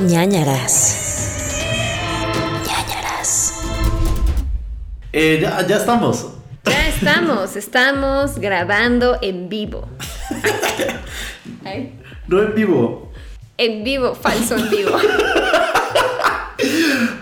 ñañaras. ñañaras. Eh, ya, ya estamos. Ya estamos, estamos grabando en vivo. Ay, No en vivo. En vivo, falso en vivo.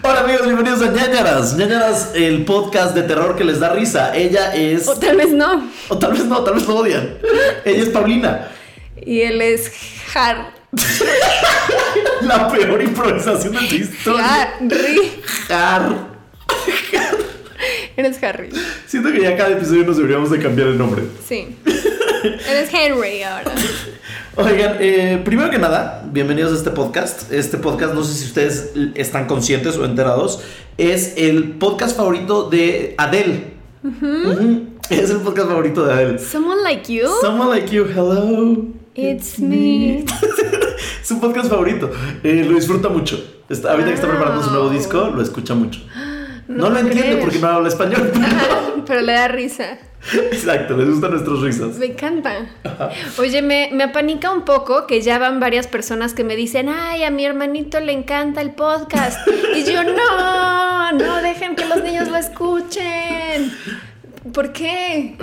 Hola amigos, bienvenidos a ñañaras. ñañaras, el podcast de terror que les da risa. Ella es. O tal vez no. O tal vez no, tal vez lo odian. Ella es Paulina. Y él es Har. La peor improvisación de tu historia. Harry. Har. Eres Harry. Siento que ya cada episodio nos deberíamos de cambiar el nombre. Sí. Eres Henry ahora. Oigan, eh, primero que nada, bienvenidos a este podcast. Este podcast, no sé si ustedes están conscientes o enterados, es el podcast favorito de Adele. Es el podcast favorito de Adele. Someone like you? Someone like you, hello. It's me. Es su podcast favorito. Eh, lo disfruta mucho. Está, ahorita que está preparando su nuevo disco, lo escucha mucho. No, No lo puedo entiende creer. porque no habla español. Pero le da risa. Exacto, les gustan nuestras risas. Me encanta. Oye, me, me apanica un poco que ya van varias personas que me dicen, ay, a mi hermanito le encanta el podcast. Y yo, no, no dejen que los niños lo escuchen. ¿Por qué?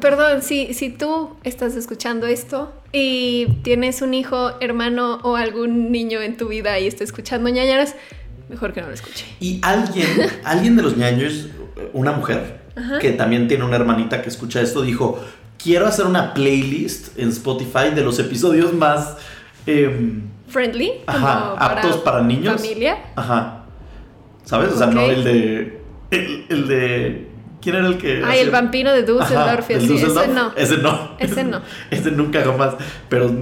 Perdón, si, si tú estás escuchando esto y tienes un hijo, hermano o algún niño en tu vida y está escuchando ñañaras, mejor que no lo escuche. Y alguien, alguien de los ñaños, una mujer, que también tiene una hermanita que escucha esto, dijo, quiero hacer una playlist en Spotify de los episodios más... em, Friendly, Ajá, aptos para niños. Familia. Ajá. ¿Sabes? O sea, no el de... El, el de... ¿Quién era el que... Ay, el vampiro de Dusseldorf Ajá, el. Dusseldorf. Ese no. Ese no. Ese no. Ese nunca jamás. Pero,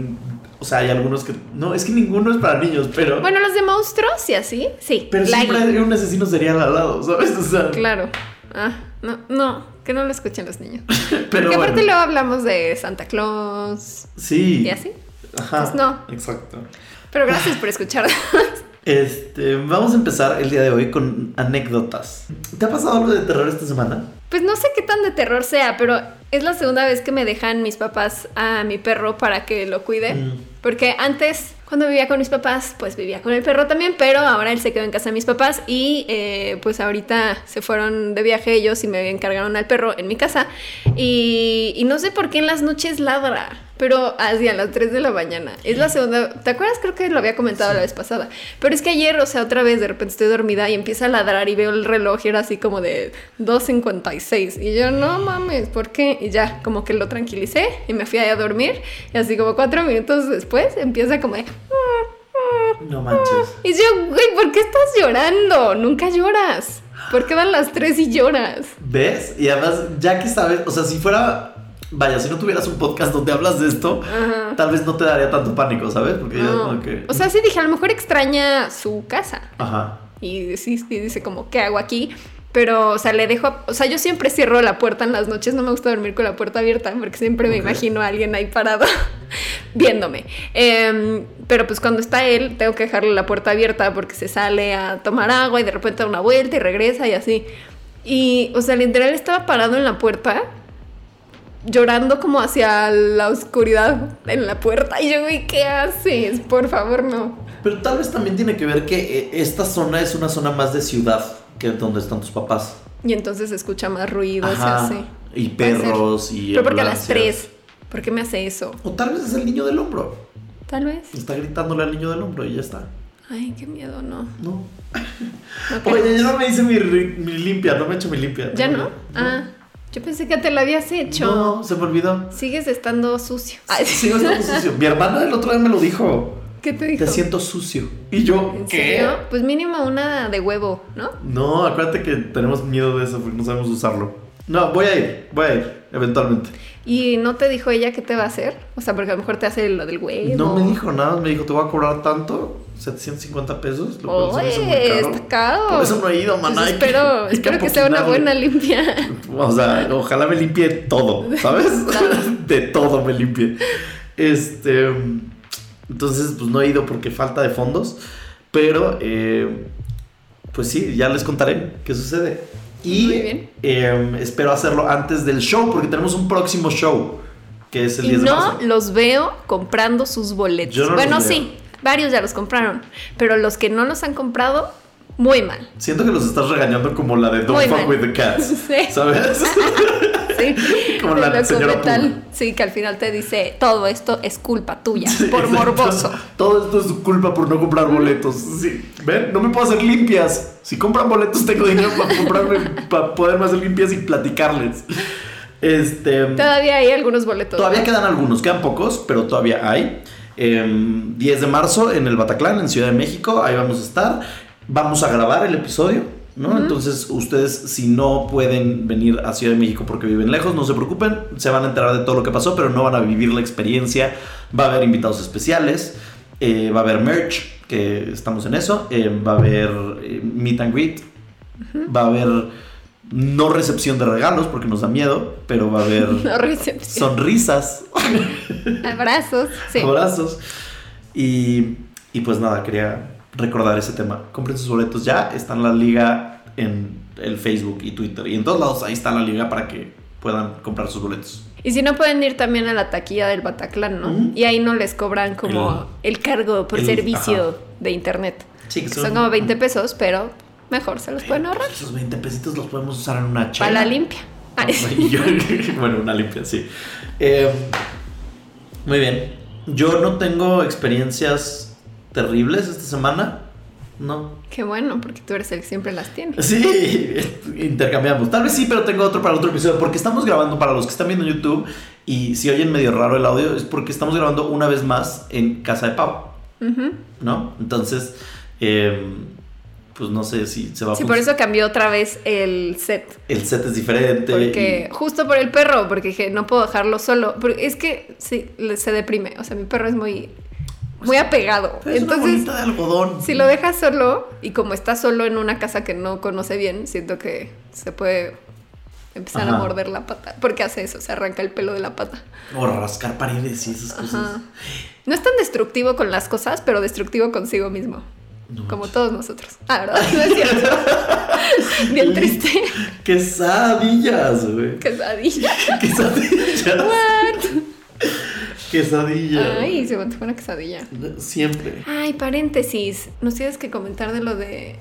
o sea, hay algunos que... No, es que ninguno es para niños, pero... Bueno, los de monstruos y así, sí. pero Like. siempre hay un asesino serial al lado, ¿sabes? O sea... Claro. Ah, no, no, que no lo escuchen los niños. Pero Porque bueno. aparte luego hablamos de Santa Claus Sí. y así. Ajá. Pues no. Exacto. Pero gracias por escuchar. Este, vamos a empezar el día de hoy con anécdotas. ¿Te ha pasado algo de terror esta semana? Pues no sé qué tan de terror sea, pero es la segunda vez que me dejan mis papás a mi perro para que lo cuide. Mm. Porque antes, cuando vivía con mis papás, pues vivía con el perro también, pero ahora él se quedó en casa de mis papás y eh, pues ahorita se fueron de viaje ellos y me encargaron al perro en mi casa. Y, y no sé por qué en las noches ladra, pero así a las 3 de la mañana. Es la segunda, ¿te acuerdas? Creo que lo había comentado la vez pasada. Pero es que ayer, o sea, otra vez de repente estoy dormida y empieza a ladrar y veo el reloj y era así como de 2.56. Y yo, no mames, ¿por qué? Y ya, como que lo tranquilicé y me fui a dormir. Y así como cuatro minutos después empieza como de... No manches. Y yo, güey, ¿por qué estás llorando? Nunca lloras. ¿Por qué dan las tres y lloras? ¿Ves? Y además, ya que sabes, o sea, si fuera... Vaya, si no tuvieras un podcast donde hablas de esto, Ajá. tal vez no te daría tanto pánico, ¿sabes? Porque ya No. que... O sea, sí dije, a lo mejor extraña su casa. Ajá. Y sí dice como, ¿qué hago aquí? Pero, o sea, le dejo, o sea, yo siempre cierro la puerta en las noches, no me gusta dormir con la puerta abierta porque siempre me imagino a alguien ahí parado viéndome. Em, pero pues cuando está él, tengo que dejarle la puerta abierta porque se sale a tomar agua y de repente da una vuelta y regresa y así. Y, o sea, literal estaba parado en la puerta llorando como hacia la oscuridad en la puerta. Y yo, güey, ¿qué haces? Por favor, no. Pero tal vez también tiene que ver que eh, esta zona es una zona más de ciudad que donde están tus papás. Y entonces se escucha más ruido, se Ajá. hace. Y perros y Pero porque a las. 3. ¿Por qué me hace eso? O tal vez es el niño del hombro. Tal vez. Está gritándole al niño del hombro y ya está. Ay, qué miedo, no. No. Oye, ya no me hice mi, mi limpia, no me he hecho mi limpia. ¿Ya no? Ah, yo pensé que te lo habías hecho. No, se me olvidó. Sigues estando sucio. Ay, Sigo estando sucio. Mi hermana el otro día me lo dijo. ¿Qué te dijo? Te siento sucio. Y yo, ¿En ¿qué? serio? Pues mínimo una de huevo, ¿no? No, acuérdate que tenemos miedo de eso porque no sabemos usarlo. No, voy a ir, voy a ir, eventualmente. ¿Y no te dijo ella qué te va a hacer? O sea, porque a lo mejor te hace lo del huevo. No me dijo nada, me dijo, te voy a cobrar tanto, 750 pesos. Lo cual se me hizo muy Oye, caro. está caro. Por eso no he ido, maná. hay que- espero espero que sea una buena limpia. O sea, ojalá me limpie todo, ¿sabes? de todo me limpie. Este. Entonces, pues no he ido porque falta de fondos. Pero, eh, pues sí, ya les contaré qué sucede. Y Muy bien. eh, espero hacerlo antes del show, porque tenemos un próximo show, que es el Y 10 de no marzo. los veo comprando sus boletos. Yo no bueno, los sí. varios ya los compraron, pero los que no los han comprado, muy mal. Siento que los estás regañando como la de Don't Muy Fuck mal. with the Cats. Sí. ¿Sabes? Sí, Como la señora. Puma. Sí, que al final te dice, todo esto es culpa tuya, Sí, por exacto. morboso. Todo esto es su culpa por no comprar boletos. Sí. ¿Ven? No me puedo hacer limpias. Si compran boletos, tengo dinero para comprarme, para poderme hacer limpias y platicarles. Este. Todavía hay algunos boletos. Todavía ¿no? quedan algunos, quedan pocos, pero todavía hay. Em, 10 de marzo en el Bataclan, en Ciudad de México, ahí vamos a estar. Vamos a grabar el episodio, ¿no? Entonces, ustedes, si no pueden venir a Ciudad de México porque viven lejos, no se preocupen, se van a enterar de todo lo que pasó, pero no van a vivir la experiencia. Va a haber invitados especiales, eh, va a haber merch, que estamos en eso, eh, va a haber eh, meet and greet, va a haber no recepción de regalos porque nos da miedo, pero va a haber No sonrisas, Abrazos. Sí. abrazos. Y, y pues nada, quería recordar ese tema. Compren sus boletos ya, está en la liga en el Facebook y Twitter. Y en todos lados ahí está la liga para que puedan comprar sus boletos. Y si no pueden ir también a la taquilla del Bataclan, ¿no? Y ahí no les cobran como el, cargo por el- servicio ajá. de internet. Sí, que son como 20 pesos, pero mejor se los pueden ahorrar. Esos 20 pesitos los podemos usar en una chela. Para la limpia. Ah, yo- bueno, una limpia, sí. Eh, muy bien. Yo no tengo experiencias terribles esta semana. No. Qué bueno, porque tú eres el que siempre las tiene. Sí, intercambiamos. Tal vez sí, pero tengo otro para otro episodio. Porque estamos grabando para los que están viendo en YouTube. Y si oyen medio raro el audio, es porque estamos grabando una vez más en casa de Pau. ¿No? Entonces, eh, pues no sé si se va a Sí, por eso cambió otra vez el set. El set es diferente. Porque, justo por el perro, porque dije, no puedo dejarlo solo. Porque es que sí, se deprime. O sea, mi perro es muy, muy apegado. es una Entonces, bolita de algodón. si lo dejas solo y como está solo en una casa que no conoce bien, siento que se puede empezar Ajá. a morder la pata. Porque hace eso, se arranca el pelo de la pata. O rascar paredes y esas cosas. No es tan destructivo con las cosas, pero destructivo consigo mismo. No Como manches. todos nosotros. Ah, ¿verdad? No es cierto. Bien triste. Quesadillas, güey. Quesadilla. Quesadillas. What? Quesadillas. Ay, se me antojó una quesadilla. Siempre. Ay, paréntesis. Nos tienes que comentar de lo de,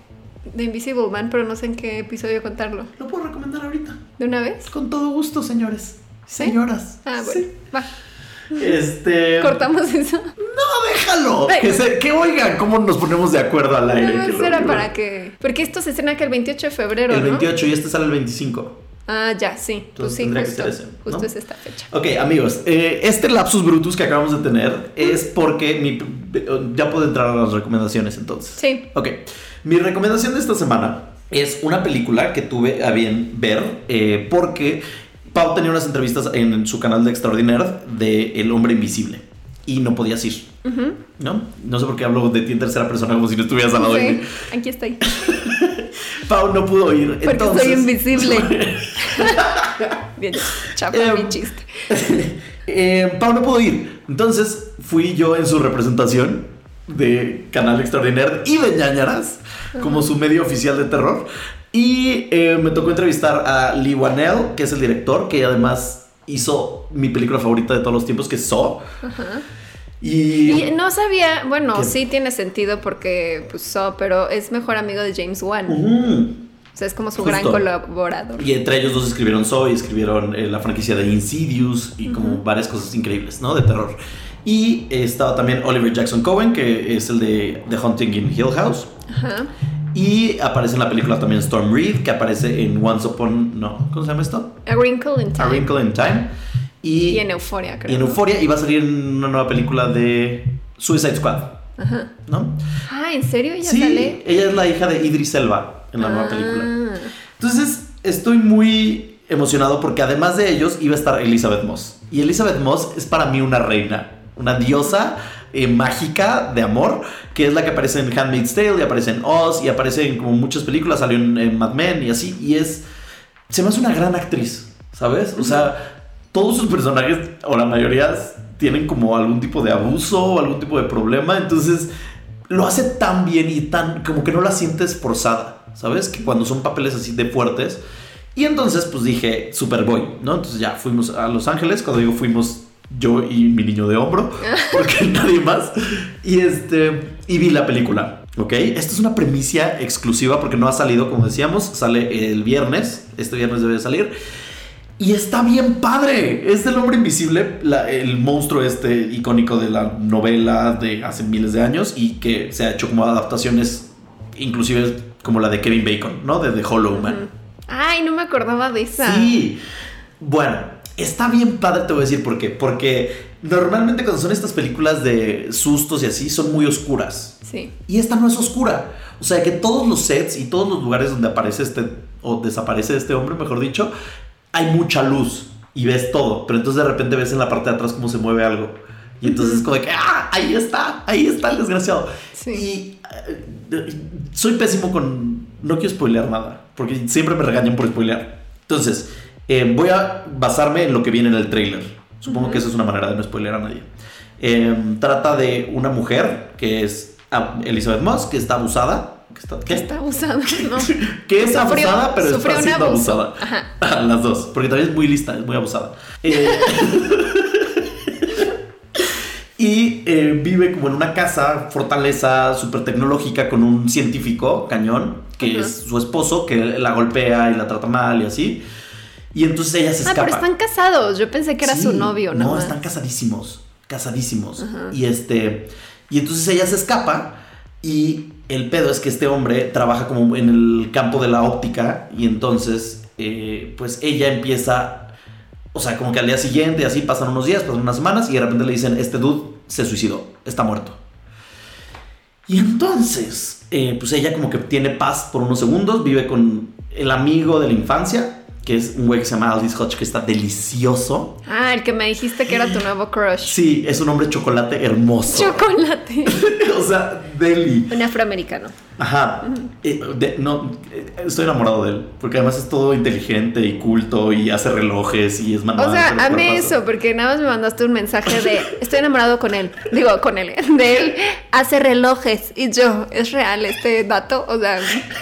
de Invisible Man, pero no sé en qué episodio contarlo. Lo puedo recomendar ahorita. ¿De una vez? Con todo gusto, señores. ¿Sí? Señoras. Ah, bueno. Sí. Va. Este. Cortamos eso. No, déjalo. Ay. Que, se- que oigan cómo nos ponemos de acuerdo al aire. Más lo- era para que. Porque esto se estrena que el 28 de febrero, El ¿no? 28 y este sale el 25. Ah, ya, sí. Pues Entonces sí, tendría que justo. ser ese, ¿no? Justo es esta fecha. Ok, amigos, eh, este lapsus brutus que acabamos de tener es porque mi, ya puedo entrar a las recomendaciones entonces. Sí. Ok, mi recomendación de esta semana es una película que tuve a bien ver eh, porque Pau tenía unas entrevistas en su canal de Extraordinaire de El Hombre Invisible y no podías ir. ¿no? No sé por qué hablo de ti en tercera persona como si no estuvieras al lado de mí. Sí, aquí estoy. Pau no pudo ir. Porque entonces... soy invisible. Bien, chapa mi chiste. Eh, Pau no pudo ir. Entonces fui yo en su representación de Canal Extraordinaire y de ñañaras como su medio oficial de terror. Y eh, me tocó entrevistar a Lee Wanell, que es el director, que además hizo mi película favorita de todos los tiempos, que es Saw. Y, Y no sabía, bueno, ¿Qué? sí tiene sentido porque, pues, so, pero es mejor amigo de James Wan. O sea, es como su Justo. gran colaborador. Y entre ellos dos escribieron y escribieron eh, la franquicia de Insidious y como varias cosas increíbles, ¿no? De terror. Y eh, estaba también Oliver Jackson Cohen, que es el de The Hunting in Hill House. Ajá. Y aparece en la película también Storm Reed, que aparece en Once Upon... No, ¿cómo se llama esto? A Wrinkle in Time. A Wrinkle in Time. Y, Y en Euforia, creo. y en Euphoria. Y va a salir en una nueva película de Suicide Squad, Ajá. ¿no? Ah, ¿en serio ella sí, sale? ella es la hija de Idris Elba en la nueva Ah. película. Entonces, estoy muy emocionado porque además de ellos iba a estar Elizabeth Moss. Y Elizabeth Moss es para mí una reina, una diosa eh, mágica de amor, que es la que aparece en Handmaid's Tale y aparece en Oz y aparece en como muchas películas, salió en, en Mad Men y así. Y es, se me hace una gran actriz, ¿sabes? O sea, todos sus personajes, o la mayoría, tienen como algún tipo de abuso o algún tipo de problema. Entonces, lo hace tan bien y tan como que no la sientes forzada, ¿sabes? Que cuando son papeles así de fuertes. Y entonces pues dije, Superboy, ¿no? Entonces ya fuimos a Los Ángeles, cuando digo fuimos, yo y mi niño de hombro, porque nadie más. Y este, y vi la película, ¿ok? Esta es una premisa exclusiva porque no ha salido, como decíamos, sale el viernes, este viernes debe salir. Y está bien padre. Es el hombre invisible, la- el monstruo este icónico de la novela de hace miles de años y que se ha hecho como adaptaciones, inclusive como la de Kevin Bacon, ¿no? De The Hollow Man. Ay, no me acordaba de esa. Sí. Bueno, está bien padre, te voy a decir por qué. Porque normalmente cuando son estas películas de sustos y así, son muy oscuras. Sí. Y esta no es oscura. O sea que todos los sets y todos los lugares donde aparece este, o desaparece este hombre, mejor dicho, hay mucha luz y ves todo. Pero entonces de repente ves en la parte de atrás cómo se mueve algo. Y entonces es como de que, ¡ah! Ahí está, ahí está el desgraciado. Sí. Y eh, soy pésimo con. No quiero spoilear nada, porque siempre me regañan por spoilear. Entonces, eh, voy a basarme en lo que viene en el trailer. Supongo que esa es una manera de no spoilear a nadie. Eh, trata de una mujer que es ah, Elizabeth Moss, que está abusada. Que está, ¿qué? Está abusada, ¿no? que es Sufrió- abusada, pero está siendo abuso. abusada. Ajá. Las dos, porque también es muy lista, es muy abusada. Eh, y eh, vive como en una casa, fortaleza súper tecnológica con un científico, cañón, que es su esposo, que la golpea y la trata mal y así. Y entonces ella se Ah, escapa. pero están casados. Yo pensé que era Sí, su novio, ¿no? No, están casadísimos. Casadísimos. Ajá. Y este. Y entonces ella se escapa. Y el pedo es que este hombre trabaja como en el campo de la óptica. Y entonces, eh, pues ella empieza. O sea, como que al día siguiente, así pasan unos días, pasan unas semanas. Y de repente le dicen: Este dude se suicidó, está muerto. Y entonces, eh, pues ella como que tiene paz por unos segundos, vive con el amigo de la infancia, que es un güey que se llama Aldis Hodge, que está delicioso. Ah, el que me dijiste que era tu nuevo crush. Sí, es un hombre chocolate hermoso. Chocolate. o sea, deli. Un afroamericano. Ajá. Eh, de- no, eh, estoy enamorado de él, porque además es todo inteligente y culto y hace relojes y es manual. O sea, amé eso, porque nada más me mandaste un mensaje de estoy enamorado con él. Digo, con él. De él hace relojes. Y yo, ¿es real este dato? O sea,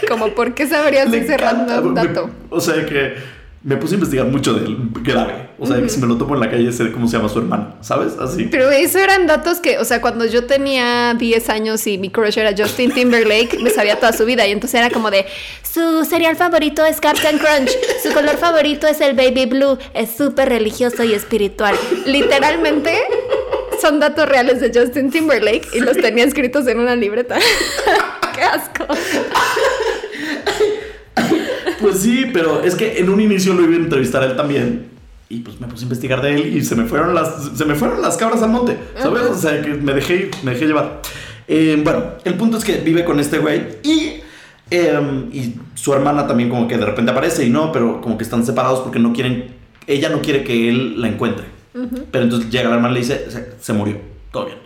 como por qué sabrías ese me- dato. o sea que me puse a investigar mucho de él, grave. O sea, si me lo topo en la calle sé cómo se llama su hermano, ¿sabes? Así. Pero eso eran datos que, o sea, cuando yo tenía 10 años y mi crush era Justin Timberlake, me sabía toda su vida. Y entonces era como de, su cereal favorito es Captain Crunch, su color favorito es el baby blue, es súper religioso y espiritual. Literalmente son datos reales de Justin Timberlake y los tenía escritos en una libreta. ¡Qué asco! Pues sí, pero es que en un inicio lo iba a entrevistar a él también. Y pues me puse a investigar de él y se me fueron las, se me fueron las cabras al monte, ¿sabes? O sea, que me dejé, me dejé llevar. Eh, bueno, el punto es que vive con este güey y, eh, y su hermana también como que de repente aparece y no, pero como que están separados porque no quieren, ella no quiere que él la encuentre. Pero entonces llega la hermana y le dice, se, se murió, todo bien.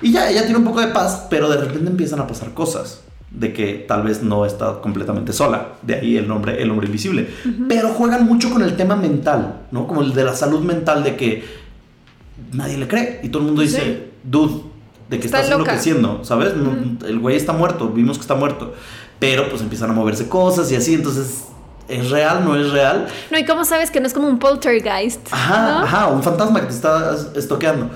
Y ya, ella tiene un poco de paz, pero de repente empiezan a pasar cosas. De que tal vez no está completamente sola. De ahí el nombre, el hombre invisible. Pero juegan mucho con el tema mental, ¿no? Como el de la salud mental, de que nadie le cree. Y todo el mundo dice, Sí. dude, de que Está estás loca. enloqueciendo, ¿sabes? No, El güey está muerto, vimos que está muerto. Pero pues empiezan a moverse cosas y así, entonces, ¿es real? ¿No es real? No, ¿y cómo sabes que no es como un poltergeist? Ajá, ¿no? ajá, un fantasma que te está estoqueando.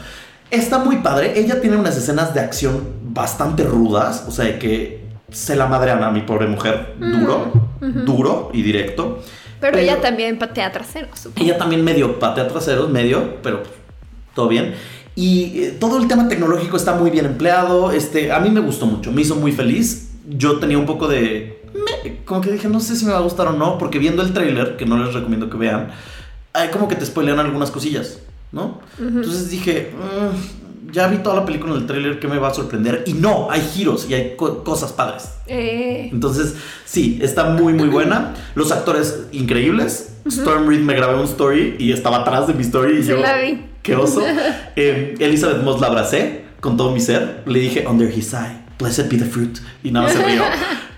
Está muy padre. Ella tiene unas escenas de acción bastante rudas. O sea, que se la madrean a mi pobre mujer duro, duro y directo. Pero, ella también patea trasero, supongo. Ella también medio patea traseros, medio, pero todo bien. Y eh, todo el tema tecnológico está muy bien empleado. Este, a mí me gustó mucho, me hizo muy feliz. Yo tenía un poco de... me- como que dije, no sé si me va a gustar o no, porque viendo el tráiler, que no les recomiendo que vean, hay como que te spoilean algunas cosillas, ¿no? Entonces dije, "Mm, ya vi toda la película en el tráiler, ¿qué me va a sorprender? Y no, hay giros y hay co- cosas padres. Eh, Entonces, sí, está muy, muy buena. Los actores increíbles. Storm Reed me grabé un story y estaba atrás de mi story y Sí yo, la vi. qué oso. Eh, Elizabeth Moss la abracé con todo mi ser. Le dije, under his eye, blessed be the fruit. Y nada, se rió.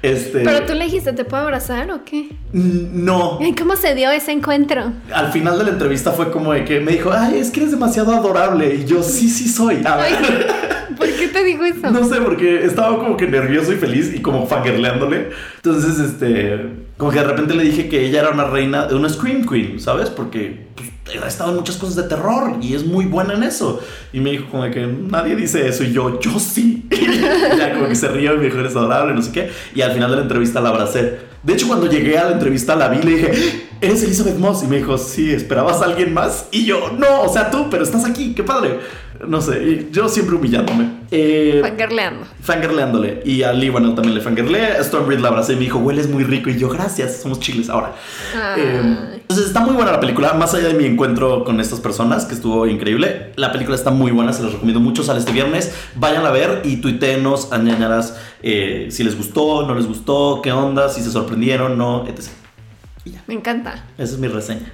Este, Pero tú le dijiste, ¿te puedo abrazar o qué? No. Ay, ¿Cómo se dio ese encuentro? Al final de la entrevista fue como de que me dijo, ay, es que eres demasiado adorable. Y yo, sí, sí soy. A ver. Ay, ¿Por qué te dijo eso? No sé, porque estaba como que nervioso y feliz y como fangirleándole. Entonces, este, como que de repente le dije que ella era una reina, una Scream Queen, ¿sabes? Porque pues, ha estado en muchas cosas de terror y es muy buena en eso. Y me dijo como que nadie dice eso y yo, yo sí. y ya como que se rió y me dijo, eres adorable, no sé qué. Y al final de la entrevista la abracé. De hecho, cuando llegué a la entrevista la vi le dije, eres Elizabeth Moss. Y me dijo, sí, ¿esperabas a alguien más? Y yo, no, o sea, tú, pero estás aquí, qué padre. No sé, yo siempre humillándome. Eh, Fangirleando. fangirleándole. Y a Lee, bueno, también le fangirleé. Stormbreed la abracé y me dijo, hueles muy rico. Y yo, gracias, somos chiles ahora. Ay. Eh, entonces está muy buena la película, más allá de mi encuentro con estas personas, que estuvo increíble. La película está muy buena, se los recomiendo mucho. Sale este viernes. Vayan a ver y tuiteenos, añañaras eh, si les gustó, no les gustó, qué onda, si se sorprendieron, no, etc. Y ya, Me encanta. esa es mi reseña.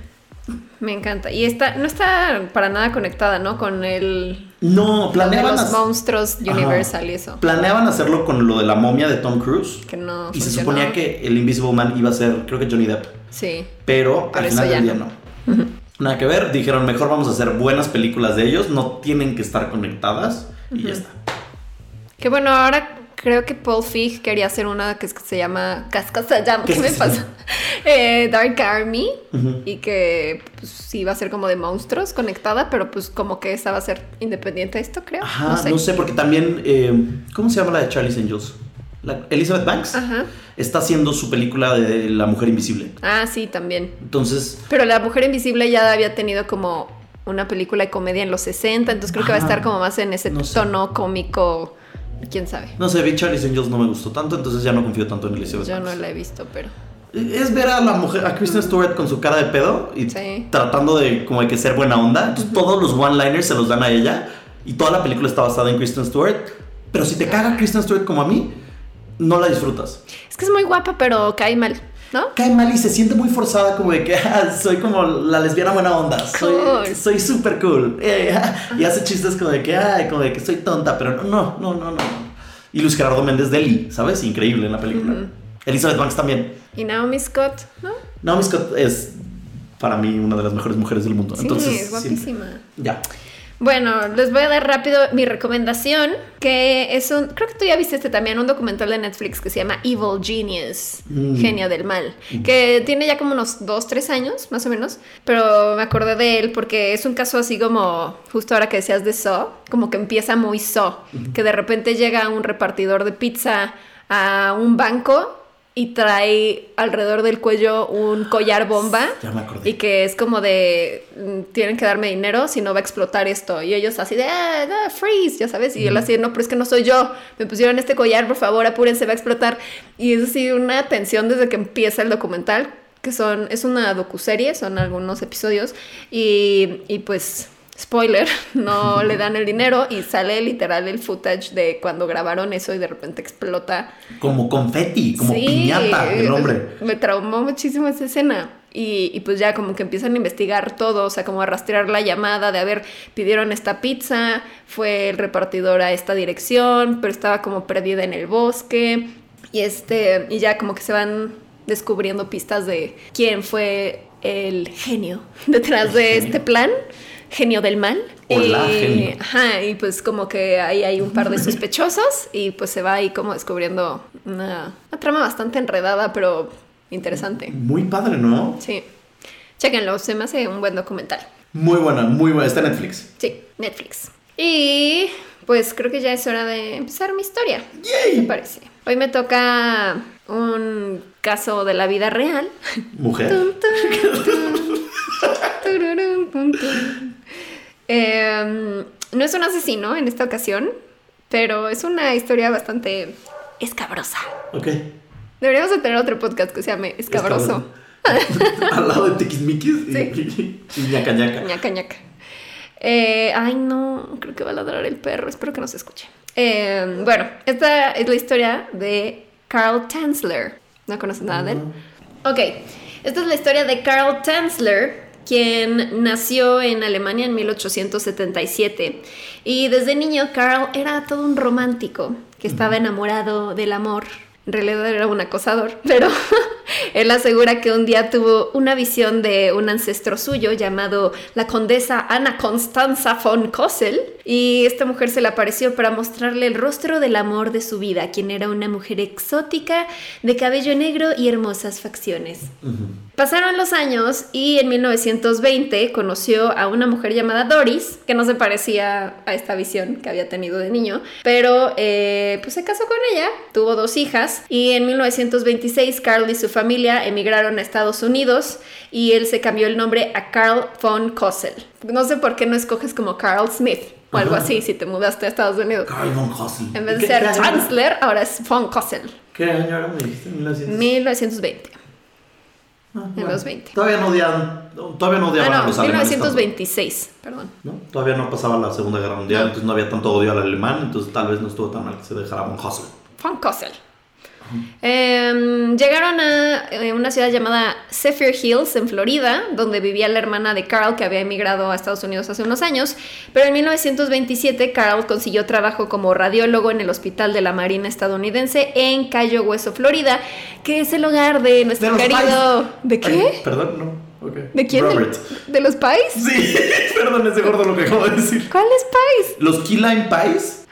Me encanta. Y está, no está para nada conectada, ¿no? Con el No, planeaban, los monstruos. Universal y eso. planeaban hacerlo con lo de la momia de Tom Cruise. Que no y se suponía que el Invisible Man iba a ser, creo que Johnny Depp. Sí. Pero al final ya del día no. no. Nada que ver, dijeron mejor vamos a hacer buenas películas de ellos, no tienen que estar conectadas y ya está. Que bueno, ahora creo que Paul Feig quería hacer una que, es- que se llama Cascas llama. ¿Qué ¿Qué me pasa? Eh, Dark Army. Y que pues, sí iba a ser como de monstruos conectada, pero pues como que esa va a ser independiente de esto, creo. Ajá, no sé. porque también, eh, ¿cómo se llama la de Charlie's Angels? La- Elizabeth Banks Ajá. está haciendo su película de La Mujer Invisible. Ah, sí, también. Entonces, Pero La Mujer Invisible ya había tenido como una película de comedia en los 60, entonces creo que va a estar como más en ese No sé. tono cómico, quién sabe. no sé, vi Charlie's Angels no me gustó tanto, entonces ya no confío tanto en Elizabeth Yo no la he visto, pero Es ver a la mujer, a Kristen Stewart con su cara de pedo y Sí. tratando de como de que ser buena onda. Entonces todos los one-liners se los dan a ella y toda la película está basada en Kristen Stewart. Pero si te caga Kristen Stewart como a mí, no la disfrutas. es que es muy guapa, pero cae mal, ¿no? Cae mal y se siente muy forzada como de que "Ah, soy como la lesbiana buena onda. Soy Cool. soy súper cool. Eh, ah", y hace chistes como de que, ay, como de que soy tonta, pero no, no, no, no. Y Luis Gerardo Méndez Deli, ¿sabes? Increíble en la película. Elizabeth Banks también. Y Naomi Scott, ¿no? Naomi Scott es para mí una de las mejores mujeres del mundo. Sí, Entonces, es guapísima. siempre- Ya. Bueno, les voy a dar rápido mi recomendación, que es un, creo que tú ya viste este también, un documental de Netflix que se llama Evil Genius, Mm. genio del mal, que tiene ya como unos dos, tres años, más o menos, pero me acordé de él porque es un caso así como, justo ahora que decías de Saw, como que empieza muy Saw, que de repente llega un repartidor de pizza a un banco y trae alrededor del cuello un collar bomba Ya me acordé. y que es como de mm, tienen que darme dinero si no va a explotar esto. Y ellos así de ah, ah, freeze ya sabes. Y él así no pero es que no soy yo. Me pusieron este collar por favor apúrense va a explotar y es así una tensión desde que empieza el documental que son es una docuserie son algunos episodios. Y, y pues spoiler no le dan el dinero y sale literal el footage de cuando grabaron eso y de repente explota Como confeti, como Sí, piñata el hombre. Me traumó muchísimo esa escena. Y, y pues ya como que empiezan a investigar todo, o sea, como a rastrear la llamada de, a ver, pidieron esta pizza, fue el repartidor a esta dirección, pero estaba como perdida en el bosque. Y este, y ya como que se van descubriendo pistas de quién fue el genio detrás El de genio. este plan, genio del mal. Hola, y, genio. Ajá, y pues como que ahí hay un par de sospechosos y pues se va ahí como descubriendo una, una trama bastante enredada, pero interesante. Muy padre, ¿no? Sí. Chéquenlo, se me hace un buen documental. Muy buena, muy buena. Está en Netflix. Sí, Netflix. Y pues creo que ya es hora de empezar mi historia. ¡Yay! Me parece. Hoy me toca un caso de la vida real. Mujer. Em, no es un asesino en esta ocasión, pero es una historia bastante escabrosa. Ok. Deberíamos de tener otro podcast que se llame Escabroso. Al lado de Tiquismiquis Sí. y, y ñaca ñaca. ñaca ñaca. Eh, ay, no, creo que va a ladrar el perro. Espero que no se escuche. Eh, bueno, esta es la historia de Carl Tanzler. ¿No conoces nada de él? Ok, esta es la historia de Carl Tanzler, quien nació en Alemania en 1877. Y desde niño Carl era todo un romántico que estaba enamorado del amor. En realidad era un acosador, pero él asegura que un día tuvo una visión de un ancestro suyo llamado la condesa Ana Constanza von Kossel, Y esta mujer se le apareció para mostrarle el rostro del amor de su vida, quien era una mujer exótica, de cabello negro y hermosas facciones. Pasaron los años y en 1920 conoció a una mujer llamada Doris, que no se parecía a esta visión que había tenido de niño, pero eh, pues se casó con ella, tuvo dos hijas y en 1926 Carl y su familia emigraron a Estados Unidos y él se cambió el nombre a Carl von Kossel. No sé por qué no escoges como Carl Smith o algo Ajá. así si te mudaste a Estados Unidos. Carl von Kossel. En vez de ¿Qué- ser Chancellor, ahora es von Kossel. ¿Qué año era? Me dijiste, 1900. 1920. Ah, en bueno. los 20. Todavía no odiaban, todavía no odiaban Ah, a no, los alemanes. tanto, 1926, perdón. ¿no? Todavía no pasaba la Segunda Guerra Mundial, No. entonces no había tanto odio al alemán, entonces tal vez no estuvo tan mal que se dejara von Kossel. Von Kossel. Em, llegaron a eh, una ciudad llamada Zephyr Hills, en Florida, donde vivía la hermana de Carl, que había emigrado a Estados Unidos hace unos años. Pero en 1927, Carl consiguió trabajo como radiólogo en el Hospital de la Marina estadounidense en Cayo Hueso, Florida, que es el hogar de nuestro querido. Pies. ¿De qué? Ay, perdón, no. ok. ¿De quién? ¿De, Robert. de los Pies? Sí, perdón, ese gordo lo que acabo de decir. ¿Cuáles Pies? Los Key Lime Pies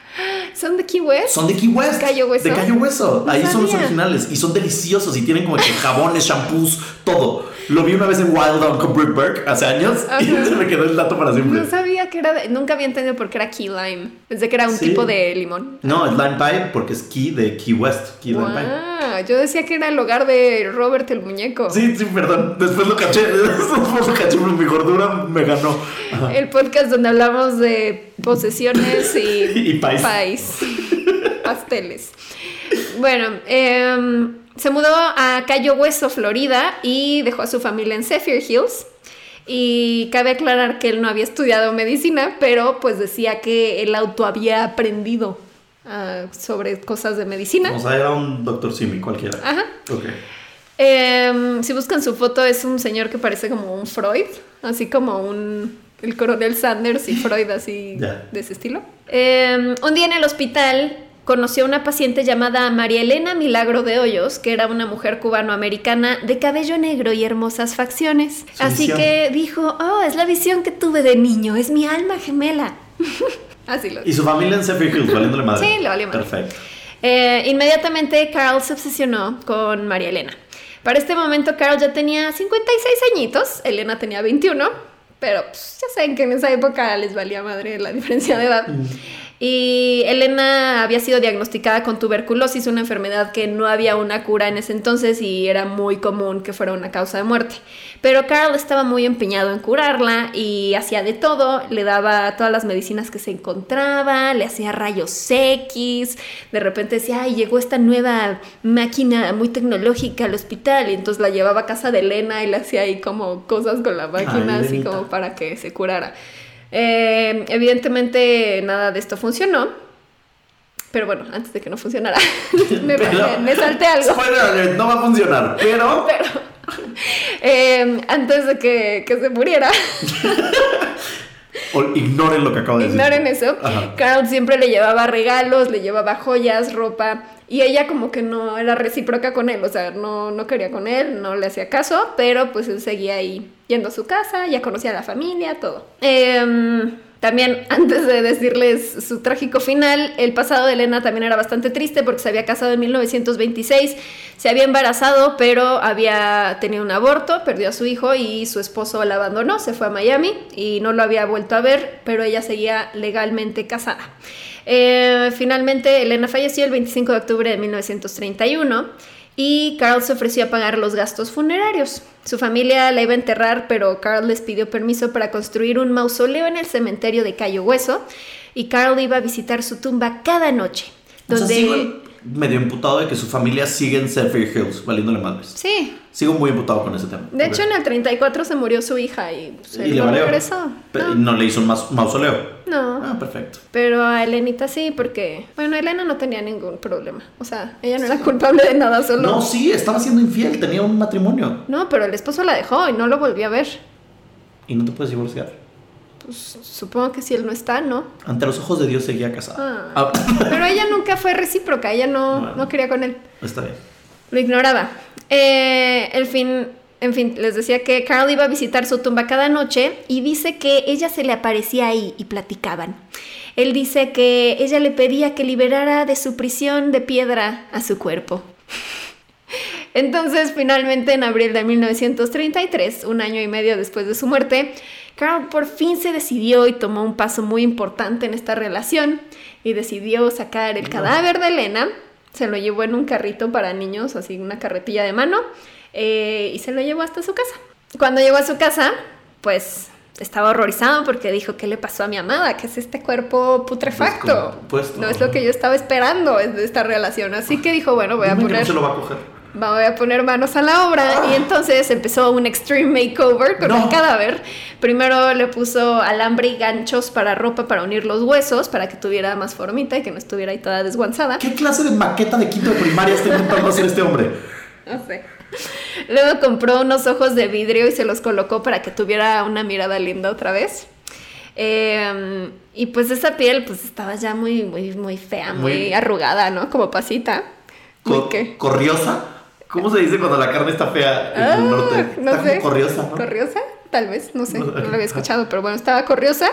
¿Son de Key West? son de Key West. ¿Cayo Hueso? De Cayo Hueso. No Ahí son los sabía. originales. Y son deliciosos. Y tienen como que jabones, shampoos, todo. Lo vi una vez en Wild On con Burke hace años. Y Ajá. se me quedó el dato para siempre. No sabía que era de- Nunca había entendido por qué era Key Lime. Pensé que era un Sí. tipo de limón. No, es Lime Pie porque es Key de Key West. Key Lime Pie. Wow, yo decía que era el hogar de Robert el muñeco. Sí, sí, perdón. Después lo caché. Después lo caché, pero mi gordura me ganó. Ajá. El podcast donde hablamos de posesiones y, Y pies. Pasteles. Bueno, em, se mudó a Cayo Hueso, Florida, y dejó a su familia en Zephyr Hills. Y cabe aclarar que él no había estudiado medicina, pero pues decía que el auto había aprendido ah, sobre cosas de medicina. O sea, era un doctor Simi cualquiera. Ajá. Ok. Em, si buscan su foto, es un señor que parece como un Freud, así como un. El coronel Sanders y Freud, así de ese estilo. Em, un día en el hospital conoció a una paciente llamada María Elena Milagro de Hoyos, que era una mujer cubanoamericana de cabello negro y hermosas facciones. Su Así visión. que dijo: Oh, es la visión que tuve de niño, es mi alma gemela. así lo Y su familia en Zephyr Hills, valiéndole madre. Sí, le valió madre. Perfecto. Eh, inmediatamente Carl se obsesionó con María Elena. Para este momento Carl ya tenía 56 añitos, Elena tenía 21, pero pues, ya saben que en esa época les valía madre la diferencia de edad. Y Elena había sido diagnosticada con tuberculosis, una enfermedad que no había una cura en ese entonces y era muy común que fuera una causa de muerte. Pero Carl estaba muy empeñado en curarla y hacía de todo, le daba todas las medicinas que se encontraba, le hacía rayos X, de repente decía, ay, llegó esta nueva máquina muy tecnológica al hospital y entonces la llevaba a casa de Elena y le hacía ahí como cosas con la máquina, así como para que se curara. Eh, evidentemente nada de esto funcionó. Pero bueno, antes de que no funcionara, me, Pero- me- me salté algo. Spoiler no va a funcionar, pero. Eh, antes de que, que se muriera, o ignoren lo que acabo de decir. ignoren eso, Ajá. Carl siempre le llevaba regalos, le llevaba joyas, ropa, y ella como que no era recíproca con él, o sea, no, no quería con él, no le hacía caso, pero pues él seguía ahí yendo a su casa, ya conocía a la familia, todo. Em, también, antes de decirles su trágico final, el pasado de Elena también era bastante triste porque se había casado en 1926, se había embarazado, pero había tenido un aborto, perdió a su hijo y su esposo la abandonó, se fue a Miami y no lo había vuelto a ver, pero ella seguía legalmente casada. Eh, finalmente, Elena falleció el 25 de octubre de 1931 y Carl se ofreció a pagar los gastos funerarios. Su familia la iba a enterrar, pero Carl les pidió permiso para construir un mausoleo en el cementerio de Cayo Hueso y Carl iba a visitar su tumba cada noche. O sea, Donde... sigo medio imputado de que su familia sigue en Zephyr Hills, valiéndole madres. Sí, Sigo muy imputado con ese tema. de hecho en el 34 se murió su hija y se ¿Y le regresó. No, No le hizo un mausoleo. no. Ah, perfecto. Pero a Elenita sí, porque, bueno, Elena no tenía ningún problema. O sea, ella no era culpable de nada, solo... No, sí, estaba siendo infiel, tenía un matrimonio. No, pero el esposo la dejó y no lo volvió a ver. Y no te puedes divorciar. Pues supongo que si él no está, ¿no? Ante los ojos de Dios seguía casada. Ah. Ah, Pero ella nunca fue recíproca, ella no, Bueno. no quería con él. está bien. Lo ignoraba. Eh, el fin, en fin, les decía que Carl iba a visitar su tumba cada noche y dice que ella se le aparecía ahí y platicaban. Él dice que ella le pedía que liberara de su prisión de piedra a su cuerpo. Entonces, finalmente, en abril de 1933, un año y medio después de su muerte, Carl por fin se decidió y tomó un paso muy importante en esta relación y decidió sacar el cadáver de Elena, se lo llevó en un carrito para niños, así una carretilla de mano, eh, y se lo llevó hasta su casa. Cuando llegó a su casa, pues estaba horrorizado porque dijo, ¿qué le pasó a mi amada? ¿Qué es este cuerpo putrefacto? Descompuesto. No es lo que yo estaba esperando de esta relación. Así que dijo, bueno, voy a Dime que no poner se lo va a coger. Voy a poner manos a la obra y entonces empezó un extreme makeover con No. el cadáver. Primero le puso alambre y ganchos para ropa para unir los huesos para que tuviera más formita y que no estuviera ahí toda desguanzada. ¿Qué clase de maqueta de quinto de primaria está intentando hacer este hombre? No sé. Luego compró unos ojos de vidrio y se los colocó para que tuviera una mirada linda otra vez. Eh, y pues esa piel pues estaba ya muy, muy, muy fea, muy, Muy- arrugada, ¿no? Como pasita. Muy Co-. ¿Corriosa? ¿Cómo se dice cuando la carne está fea en Ah, el norte? no está sé. como corriosa, ¿no? ¿Corriosa? Tal vez, no sé, No, lo había escuchado, pero bueno, estaba corriosa.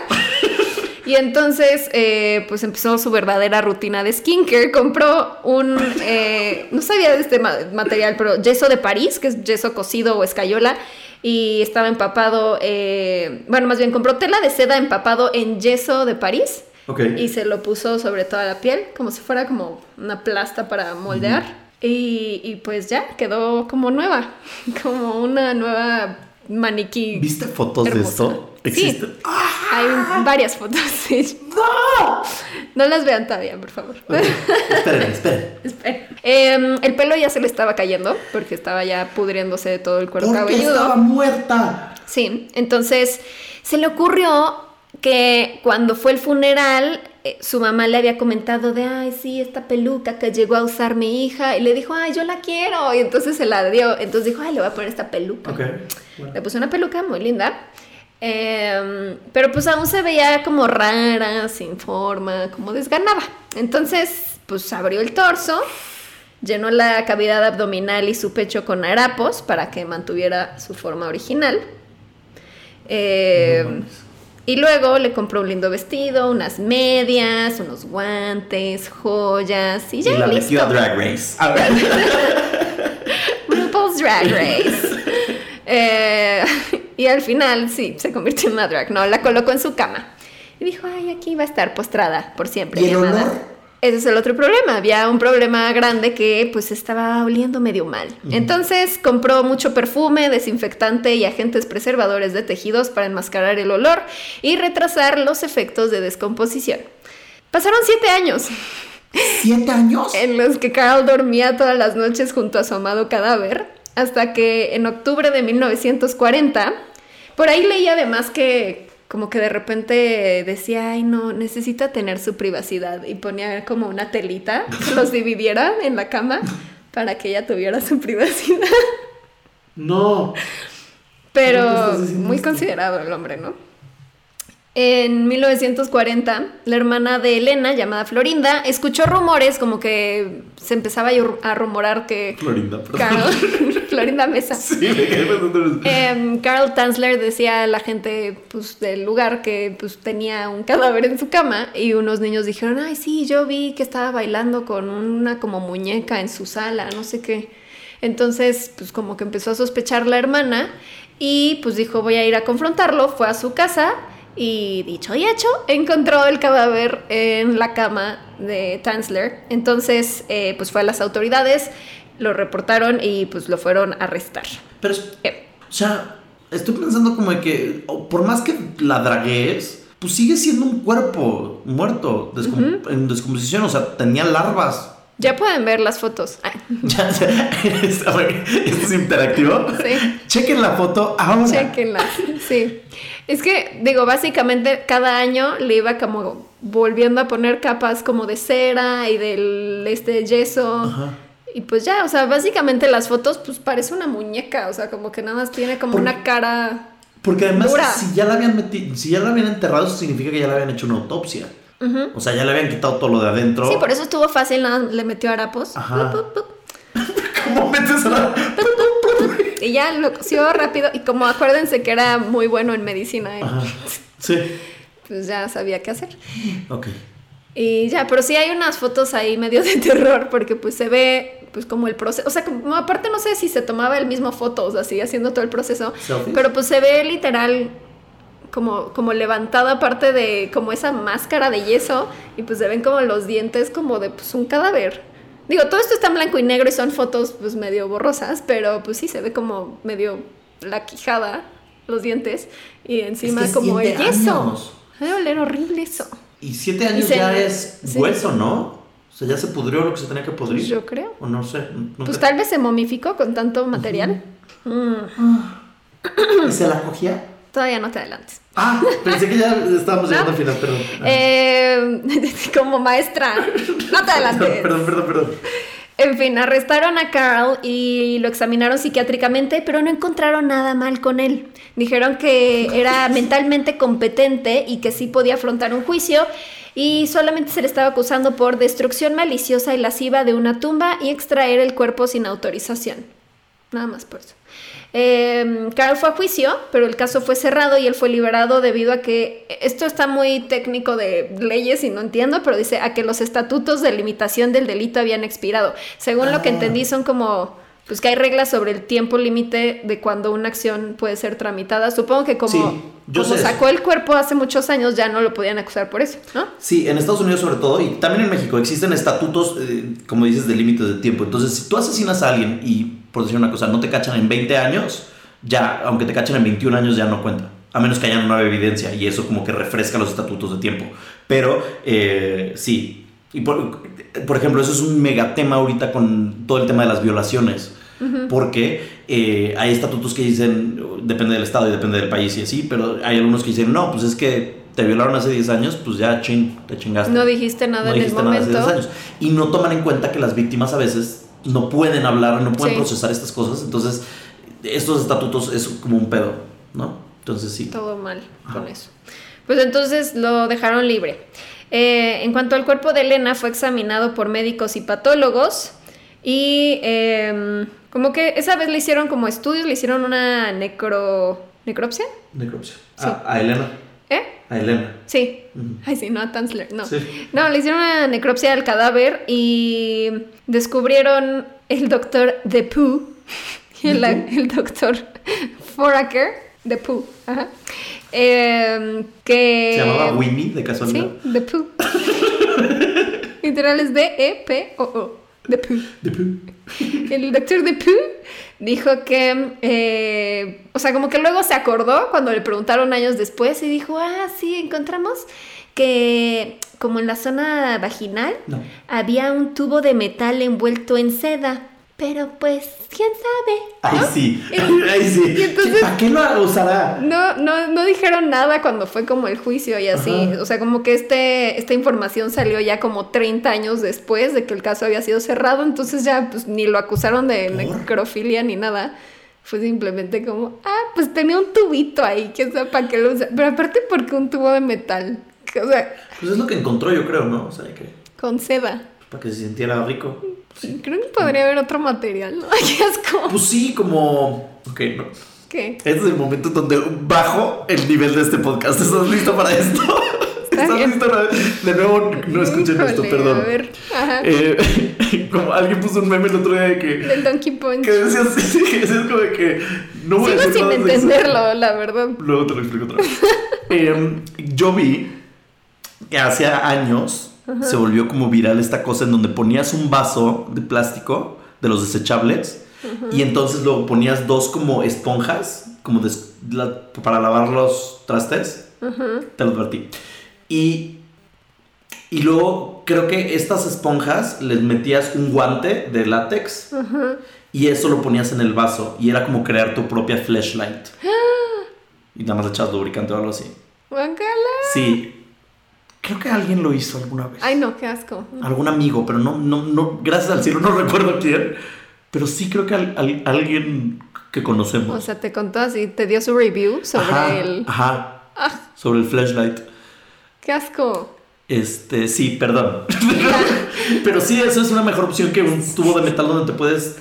Y entonces, eh, pues empezó su verdadera rutina de skincare. Compró un, eh, no sabía de este ma- material, pero yeso de París, que es yeso cocido o escayola. Y estaba empapado, eh, bueno, más bien compró tela de seda empapado en yeso de París. Ok. Y se lo puso sobre toda la piel, como si fuera como una plasta para moldear. Y, y pues ya, quedó como nueva, como una nueva maniquí. ¿Viste fotos de esto? Sí. Hay varias fotos. sí. No las vean todavía, por favor. Esperen, esperen. Esperen. Em, el pelo ya se le estaba cayendo porque estaba ya pudriéndose de todo el cuero ¿Por qué cabelludo. estaba muerta? Sí, entonces se le ocurrió que cuando fue el funeral, eh, su mamá le había comentado de, ay, sí, esta peluca que llegó a usar mi hija, y le dijo, ay, yo la quiero, y entonces se la dio, entonces dijo, ay, le voy a poner esta peluca. Ok. bueno. Le puse una peluca muy linda, em, pero pues aún se veía como rara, sin forma, como desganada. Entonces, pues abrió el torso, llenó la cavidad abdominal y su pecho con harapos para que mantuviera su forma original. Eh, No. Y luego le compró un lindo vestido, unas medias, unos guantes, joyas y Y ya la listo. metió a Drag Race. A ver. RuPaul's Drag Race. Eh, y al final, sí, se convirtió en una drag. No, la colocó en su cama. Y dijo, ay, aquí va a estar postrada por siempre. ¿Y el mi amada". olor? Ese es el otro problema. Había un problema grande que pues estaba oliendo medio mal. Entonces compró mucho perfume, desinfectante y agentes preservadores de tejidos para enmascarar el olor y retrasar los efectos de descomposición. Pasaron siete años ¿Siete años? en los que Carl dormía todas las noches junto a su amado cadáver, hasta que en octubre de 1940, por ahí leí además que como que de repente decía, ay no, necesita tener su privacidad y ponía como una telita que los dividiera en la cama para que ella tuviera su privacidad. No. ¿Por qué Pero muy esto? considerado el hombre, ¿no? En 1940, la hermana de Elena, llamada Florinda, escuchó rumores como que se empezaba a ru- a rumorar que Florinda, perdón. Carl, Florinda Mesa. Sí. Em, Carl Tanzler decía a la gente pues, del lugar que pues, tenía un cadáver en su cama y unos niños dijeron, ay sí, yo vi que estaba bailando con una como muñeca en su sala, no sé qué. Entonces pues como que empezó a sospechar la hermana y pues dijo voy a ir a confrontarlo, fue a su casa y dicho y hecho, encontró el cadáver en la cama de Tanzler. Entonces eh, pues fue a las autoridades, lo reportaron y pues lo fueron a arrestar. Pero, Eh, o sea, estoy pensando como de que, por más que la draguees, pues sigue siendo un cuerpo muerto, descom- en descomposición, o sea, tenía larvas. Ya pueden ver las fotos. Ah, Ya. ¿Esto es interactivo? Sí. Chequen la foto ahora. Chequenlas. Sí. Es que, digo, básicamente cada año le iba como volviendo a poner capas como de cera y del este yeso. Ajá. Y pues ya, o sea, básicamente las fotos pues parece una muñeca, o sea, como que nada más tiene como una cara. Porque además, Dura. si ya la habían metido, si ya la habían enterrado, eso significa que ya le habían hecho una autopsia. O sea, ya le habían quitado todo lo de adentro. Sí, por eso estuvo fácil, nada, más le metió harapos. Ajá. ¿Cómo metes a la... Y ya lo cosió rápido. Y como acuérdense que era muy bueno en medicina. ¿eh? Ajá. Sí. pues ya sabía qué hacer. Ok. Y ya, pero sí hay unas fotos ahí medio de terror porque pues se ve pues como el proceso, o sea, como, aparte no sé si se tomaba el mismo foto, o sea, sigue haciendo todo el proceso, Selfies. pero pues se ve literal como, como levantada parte de como esa máscara de yeso y pues se ven como los dientes como de pues un cadáver. Digo, todo esto está en blanco y negro y son fotos pues medio borrosas, pero pues sí se ve como medio la quijada, los dientes y encima Es que como el yeso. Debe oler horrible eso. Y siete años se- ya es sí. hueso, ¿no? O sea, ya se pudrió lo que se tenía que pudrir. Yo creo. O no sé. nunca- Pues tal vez se momificó con tanto material. Mm, ¿Y se la cogía? Todavía no te adelantes. Ah, pensé que ya estábamos ¿No? llegando al final, perdón. Eh, como maestra, no te adelantes. Perdón, perdón, perdón. En fin, arrestaron a Carl y lo examinaron psiquiátricamente, pero no encontraron nada mal con él. Dijeron que era mentalmente competente y que sí podía afrontar un juicio y solamente se le estaba acusando por destrucción maliciosa y lasciva de una tumba y extraer el cuerpo sin autorización. Nada más por eso. Eh, Carl fue a juicio, pero el caso fue cerrado y él fue liberado debido a que esto está muy técnico de leyes y no entiendo, pero dice a que los estatutos de limitación del delito habían expirado. Según lo que entendí son como pues que hay reglas sobre el tiempo límite de cuando una acción puede ser tramitada. Supongo que como, Sí, yo como eso. sacó el cuerpo hace muchos años ya no lo podían acusar por eso, ¿no? Sí, en Estados Unidos sobre todo, y también en México, existen estatutos, eh, como dices, de límites de tiempo. Entonces, si tú asesinas a alguien y, por decir una cosa, no te cachan en 20 años, ya, aunque te cachen en 21 años, ya no cuenta. A menos que haya una nueva evidencia y eso como que refresca los estatutos de tiempo. Pero, eh, sí. Y por, por ejemplo, eso es un megatema ahorita con todo el tema de las violaciones. Porque eh, hay estatutos que dicen, depende del estado y depende del país y así, pero hay algunos que dicen, no, pues es que te violaron hace 10 años, pues ya ching, te chingaste. No dijiste nada No en el dijiste nada hace momento. 10 años. Y no toman en cuenta que las víctimas a veces no pueden hablar, no pueden Sí. procesar estas cosas. Entonces, estos estatutos es como un pedo, ¿no? Entonces sí. Todo mal con eso. Pues entonces lo dejaron libre. Eh, en cuanto al cuerpo de Elena, fue examinado por médicos y patólogos. Y em, como que esa vez le hicieron como estudios, le hicieron una necro... necropsia. Necropsia. Sí. A, a Elena. ¿Eh? A Elena. Sí. Ay, sí, no a Tanzler, no. Sí. No, le hicieron una necropsia al cadáver y descubrieron el doctor De Pooh y el, el doctor Foraker De Pooh, ajá, em, que... Se llamaba Winnie, de casualidad. Sí, The Pooh. Literal es E D-E-P-O-O. Pooh. De El doctor De Pooh dijo que, eh, o sea, como que luego se acordó cuando le preguntaron años después y dijo, ah, sí, encontramos que como en la zona vaginal No. había un tubo de metal envuelto en seda. Pero pues, ¿quién sabe? Ahí ¿no? sí. Y- Ahí sí. y entonces- ¿Para qué lo usará? No, no, no dijeron nada cuando fue como el juicio y así. Ajá. O sea, como que este, esta información salió ya como 30 años después de que el caso había sido cerrado. Entonces ya pues ni lo acusaron de ¿Por? necrofilia ni nada. Fue simplemente como, ah, pues tenía un tubito ahí, quién sabe para qué lo usa. Pero aparte, ¿por qué un tubo de metal? O sea, Pues es lo que encontró, yo creo, ¿no? O sea, que con seda. Para que se sintiera rico. Creo que podría haber otro material, ¿no? Asco. Pues sí, como. Ok, no. ¿Qué? Este es el momento donde bajo el nivel de este podcast. ¿Estás listo para esto? Está ¿Estás bien. listo? para- De nuevo, no escuchen Híjole, esto, perdón. A ver, ajá. Eh, como alguien puso un meme el otro día de que. Del Donkey Punch. Que decía así, que decía como de que. No voy a Sigo decir sin entenderlo, la verdad. Luego te lo explico otra vez. Em, yo vi que hace años se volvió como viral esta cosa en donde ponías un vaso de plástico de los desechables y entonces luego ponías dos como esponjas como la- para lavar los trastes. Te lo advertí. Y, y luego creo que estas esponjas les metías un guante de látex y eso lo ponías en el vaso y era como crear tu propia flashlight. Y nada más le echabas lubricante o algo así. Sí. Creo que alguien lo hizo alguna vez. Ay, no, qué asco. Algún amigo, pero no, no, no, gracias al cielo no recuerdo quién. Pero sí creo que al- al- alguien que conocemos. O sea, te contó así, te dio su review sobre ajá, el. Ajá. Ah, Sobre el flashlight. qué asco. Este, sí, perdón. pero sí, eso es una mejor opción que un tubo de metal donde te puedes.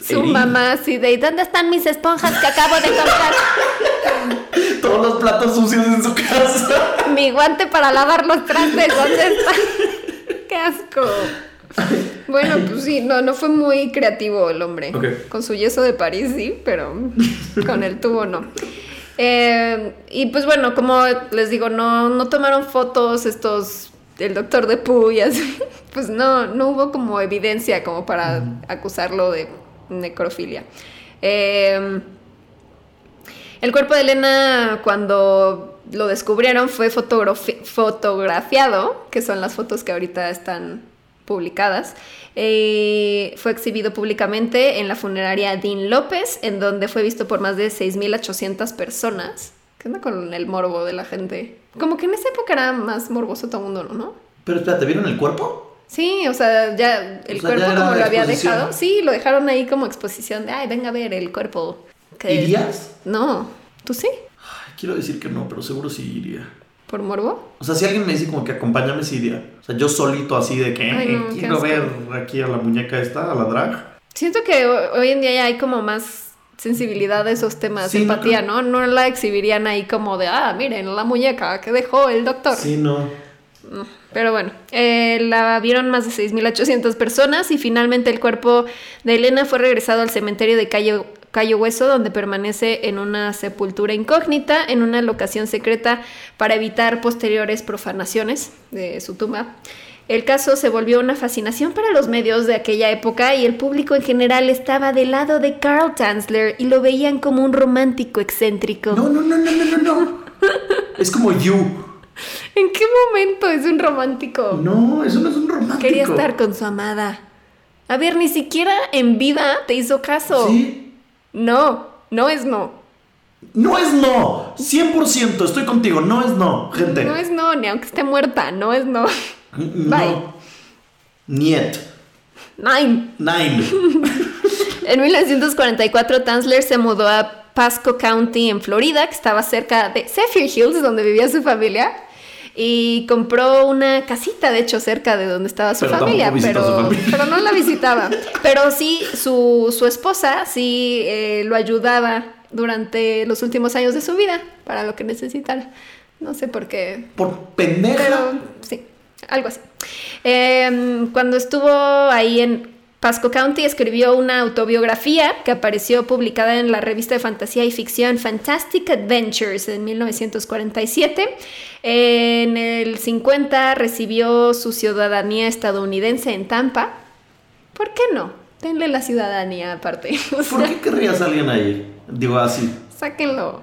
Su herir. mamá así de, ¿dónde están mis esponjas que acabo de comprar? Todos los platos sucios en su casa. Mi guante para lavar los trastes, ¿dónde está? ¡Qué asco! Bueno, pues sí, no, no fue muy creativo el hombre. Con su yeso de París, sí, pero con el tubo no. Eh, y pues bueno, como les digo, no, no tomaron fotos estos, el doctor de así. Pues no, no hubo como evidencia como para acusarlo de necrofilia. Eh, el cuerpo de Elena, cuando lo descubrieron, fue fotografi- fotografiado, que son las fotos que ahorita están publicadas. Eh, fue exhibido públicamente en la funeraria Dean López, en donde fue visto por más de 6.800 personas. ¿Qué onda con el morbo de la gente? Como que en esa época era más morboso todo el mundo, ¿no? Pero espérate, ¿vieron el cuerpo? Sí, o sea, ya el O sea, cuerpo ya como lo había dejado. Sí, lo dejaron ahí como exposición de, ay, venga a ver el cuerpo. ¿Irías? No, ¿tú sí? Ay, quiero decir que no, pero seguro sí iría. ¿Por morbo? O sea, si alguien me dice como que acompáñame, sí iría. O sea, yo solito así de que Ay, no, "Eh, qué quiero ver aquí a la muñeca esta, a la drag. Siento que ho- hoy en día ya hay como más sensibilidad de esos temas, Sí, no empatía, creo- ¿no? No la exhibirían ahí como de, ah, miren, la muñeca que dejó el doctor. Sí, no. Pero bueno, eh, la vieron más de 6.800 personas y finalmente el cuerpo de Elena fue regresado al cementerio de Cayo, Cayo Hueso, donde permanece en una sepultura incógnita, en una locación secreta para evitar posteriores profanaciones de su tumba. El caso se volvió una fascinación para los medios de aquella época y el público en general estaba del lado de Carl Tanzler y lo veían como un romántico excéntrico. No, no, no, no, no, no, no. es como You. ¿En qué momento es un romántico? No, eso no es un romántico. Quería estar con su amada. A ver, ni siquiera en vida te hizo caso. Sí. No, no es no. No es no. 100% estoy contigo. No es no, gente. No es no, ni aunque esté muerta, no es no. No. Bye. Niet. Nine. Nine. En 1944, Tanzler se mudó a Pasco County, en Florida, que estaba cerca de Zephyr Hills, donde vivía su familia. Y compró una casita, de hecho, cerca de donde estaba su Pero familia, su pero, familia. pero no la visitaba. Pero sí, su, su esposa sí eh, lo ayudaba durante los últimos años de su vida para lo que necesitara. No sé por qué, Por pendeja. pero sí, algo así. Eh, cuando estuvo ahí en Pasco County, escribió una autobiografía que apareció publicada en la revista de fantasía y ficción Fantastic Adventures en 1947. En el 50 recibió su ciudadanía estadounidense en Tampa. ¿Por qué no? Denle la ciudadanía aparte. O ¿Por qué querrías a alguien ahí? Digo así. Sáquenlo.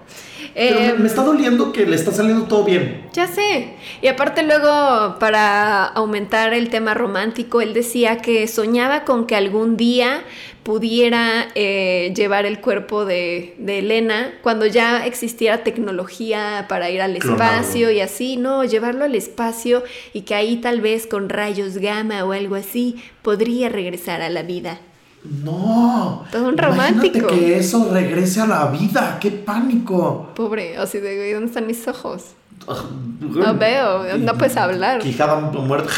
Pero me- Eh, me está doliendo que le está saliendo todo bien. Ya sé. Y aparte luego, para aumentar el tema romántico, él decía que soñaba con que algún día pudiera eh, llevar el cuerpo de, de Elena cuando ya existiera tecnología para ir al espacio y así, no, llevarlo al espacio y que ahí tal vez con rayos gamma o algo así podría regresar a la vida. No. Todo un Imagínate romántico. que eso regrese a la vida. ¡Qué pánico! Pobre, así de, "Güey, ¿dónde están mis ojos? Ah, No veo, no puedes hablar. Quijada muerta.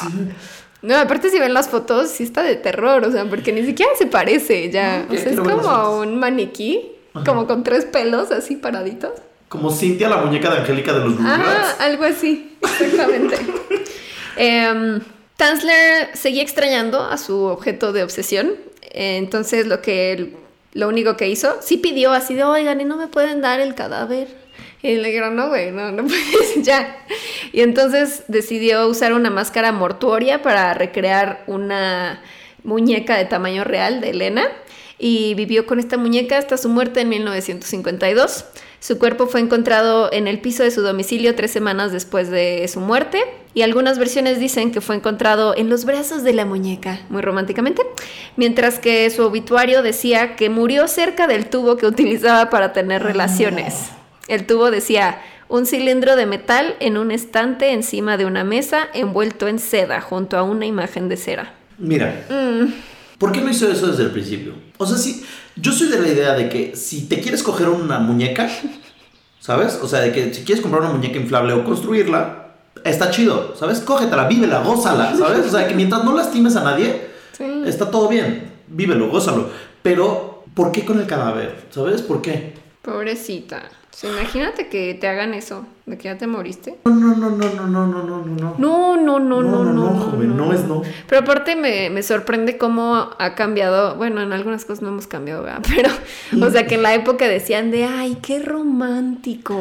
Sí. No, aparte si ven las fotos, sí está de terror, o sea, porque ni siquiera se parece ya. O sea, es como un maniquí, Ajá. como con tres pelos así paraditos. Como Cintia, la muñeca de Angélica de los Rugrats. algo así, exactamente. Em, Tanzler seguía extrañando a su objeto de obsesión, entonces lo que lo único que hizo, sí pidió así de, oigan, ¿y no me pueden dar el cadáver? Y le dijeron, no, güey, no, no puedes, ya. Y entonces decidió usar una máscara mortuoria para recrear una muñeca de tamaño real de Elena y vivió con esta muñeca hasta su muerte en 1952. Su cuerpo fue encontrado en el piso de su domicilio tres semanas después de su muerte y algunas versiones dicen que fue encontrado en los brazos de la muñeca, muy románticamente, mientras que su obituario decía que murió cerca del tubo que utilizaba para tener relaciones. El tubo decía un cilindro de metal en un estante encima de una mesa envuelto en seda junto a una imagen de cera. Mira, Mm, ¿por qué no hizo eso desde el principio? O sea, sí, yo soy de la idea de que si te quieres coger una muñeca, ¿sabes? O sea, de que si quieres comprar una muñeca inflable o construirla, está chido, ¿sabes? Cógetela, vívela, gózala, ¿sabes? O sea, que mientras no lastimes a nadie, sí. está todo bien. Vívelo, gózalo. Pero, ¿por qué con el cadáver? ¿Sabes? ¿Por qué? Pobrecita. Sea, imagínate que te hagan eso, de que ya te moriste. No, no, no, no, no, no, no, no, no. No, no, no, no, no. no, joven, no es no. Pero aparte me, me sorprende cómo ha cambiado. Bueno, en algunas cosas no hemos cambiado, ¿verdad? Pero, o sea, que en la época decían de, ay, qué romántico.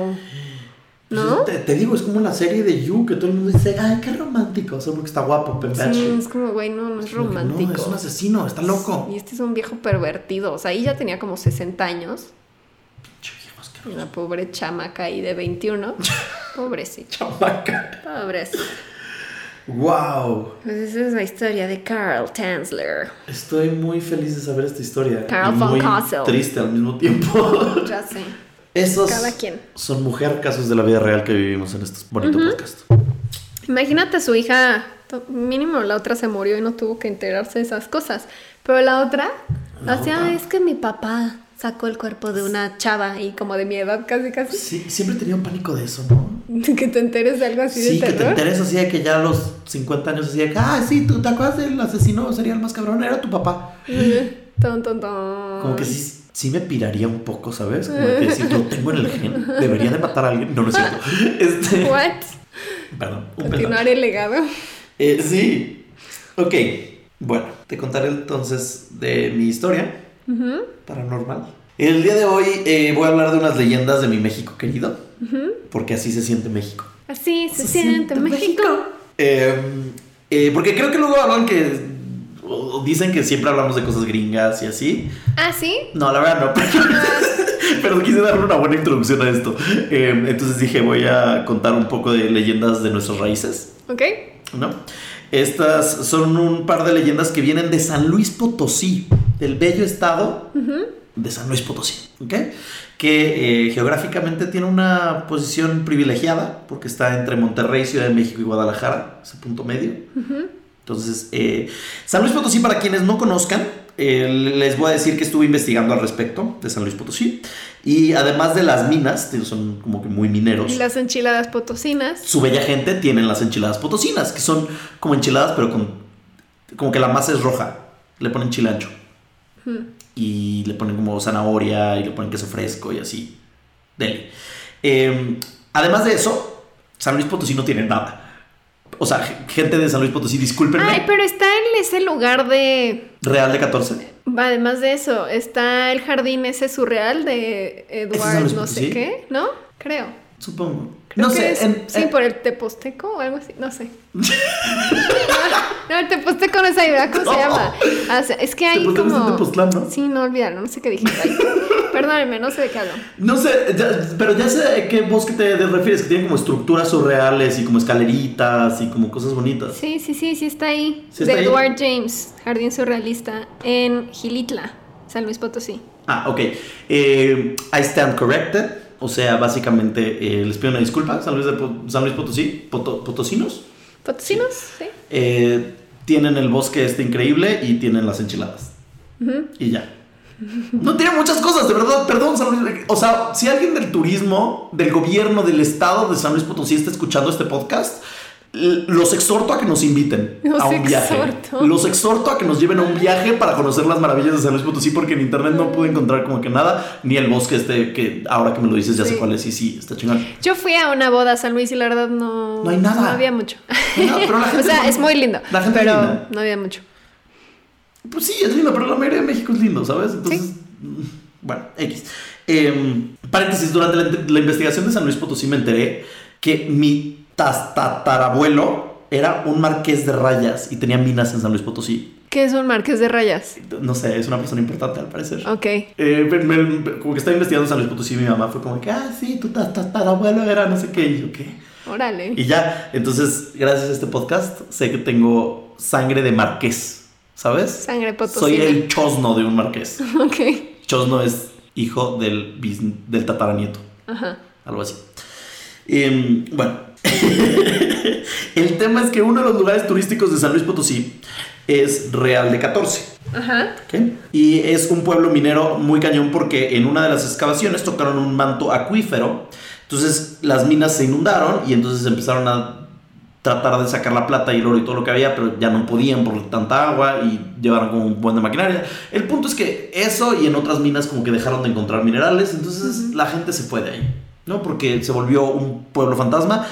¿No? Te, te digo, es como la serie de You, que todo el mundo dice, ay, qué romántico, solo que está guapo, Sí, Pembache. es como, güey, no, no es romántico. No, es un asesino, está loco. Y este es un viejo pervertido. O sea, ahí ya tenía como 60 años. Una pobre chamaca ahí de 21. Pobrecita. Chamaca. Pobrecita. Wow. Pues esa es la historia de Carl Tanzler. Estoy muy feliz de saber esta historia. Carl y von muy triste al mismo tiempo. Ya sé. Esos Cada quien. son mujer casos de la vida real que vivimos en estos bonitos podcasts. Imagínate su hija, mínimo la otra se murió y no tuvo que enterarse de esas cosas. Pero la otra, La hacía, otra. es que mi papá sacó el cuerpo de una chava y como de mi edad casi casi. Sí, siempre he tenido pánico de eso, ¿no? Que te enteres de algo así Sí, de que te terror. enteres así de que ya a los 50 años así de que, ah, sí, tú te acuerdas del asesino serial más cabrón, era tu papá. Ton, ton, ton. Como que sí, sí me piraría un poco, ¿sabes? Como que si lo tengo en el gen, debería de matar a alguien. No, no es cierto. Este, What? perdón, un. Continuar el legado. Eh, sí. Ok. Bueno, te contaré entonces de mi historia paranormal. El día de hoy eh, voy a hablar de unas leyendas de mi México querido. Porque así se siente México. Así se, siente México. Eh, eh, porque creo que luego hablan que. o Dicen que siempre hablamos de cosas gringas y así. Ah, sí. No, la verdad no. Pero, pero quise darle una buena introducción a esto. Eh, entonces dije, voy a contar un poco de leyendas de nuestras raíces. Ok. ¿no? Estas son un par de leyendas que vienen de San Luis Potosí, del bello estado de San Luis Potosí, ¿ok? Que eh, geográficamente tiene una posición privilegiada porque está entre Monterrey, Ciudad de México y Guadalajara, ese punto medio. Entonces, eh, San Luis Potosí, para quienes no conozcan, eh, les voy a decir que estuve investigando al respecto de San Luis Potosí. Y además de las minas, son como que muy mineros. Y las enchiladas potosinas. Su bella gente tienen las enchiladas potosinas, que son como enchiladas, pero con. como que la masa es roja. Le ponen chile Y le ponen como zanahoria y le ponen queso fresco y así. Deli. Eh, además de eso, San Luis Potosí no tiene nada. O sea, gente de San Luis Potosí, discúlpenme. Ay, pero está en ese lugar de. Real de 14. Además de eso, está el jardín ese surreal de ¿Ese es San Edward, Luis no sé qué, ¿no? Creo. Supongo. Creo no sé. es- en- sí, en- por el Teposteco o algo así, no sé. no, el Teposteco no es ¿verdad? ¿Cómo No. se llama? Ah, o sea, es que hay es como... Tepoztlán, ¿no? Sí, no olvídalo, no sé qué dije. Perdónenme, no sé de qué hablo. No sé, ya- pero ya sé a qué bosque te, te refieres, que tiene como estructuras surreales y como escaleritas y como cosas bonitas. Sí, sí, sí, sí está ahí. Sí de ahí. Edward James, Jardín Surrealista, en Gilitla, San Luis Potosí. Ah, ok. Eh, I stand corrected. O sea, básicamente eh, les pido una disculpa, San Luis, de San Luis Potosí, Poto- potosinos. ¿Potosinos? Sí. eh, tienen el bosque este increíble y tienen las enchiladas. Y ya. No tiene muchas cosas, de verdad, perdón, San Luis. O sea, si alguien del turismo, del gobierno, del estado de San Luis Potosí está escuchando este podcast, los exhorto a que nos inviten Los a un viaje. exhorto. Los exhorto a que nos lleven a un viaje para conocer las maravillas de San Luis Potosí, porque en internet no pude encontrar como que nada, ni el bosque este, que ahora que me lo dices ya sé Sí. cuál es, y sí, está chingón. Yo fui a una boda a San Luis y la verdad no... No hay nada. No había mucho. No pero la gente o sea, es es muy lindo. la gente pero linda. no había mucho. Pues sí, es lindo, pero la mayoría de México es lindo, ¿sabes? Entonces, mm, bueno, X. Em, paréntesis, durante la, la investigación de San Luis Potosí me enteré que mi tatarabuelo era un marqués de rayas y tenía minas en San Luis Potosí. ¿Qué es un marqués de rayas? No sé, es una persona importante al parecer. Ok. Eh, me- me- como que estaba investigando San Luis Potosí y mi mamá fue como que, ah, sí, tu tatarabuelo era no sé qué. Y yo, ¿qué? Órale. Y ya, entonces, gracias a este podcast, sé que tengo sangre de marqués, ¿sabes? Sangre potosina. Soy el chosno de un marqués. Ok. Chosno es hijo del, bis- del tataranieto, Ajá. algo así. Em, bueno, el tema es que uno de los lugares turísticos de San Luis Potosí es Real de 14. Ajá. ¿ok? Y es un pueblo minero muy cañón porque en una de las excavaciones tocaron un manto acuífero. Entonces las minas se inundaron y entonces empezaron a tratar de sacar la plata y el oro y todo lo que había, pero ya no podían por tanta agua y llevaron como un buen de maquinaria. El punto es que eso y en otras minas como que dejaron de encontrar minerales, entonces la gente se fue de ahí, ¿no? Porque se volvió un pueblo fantasma.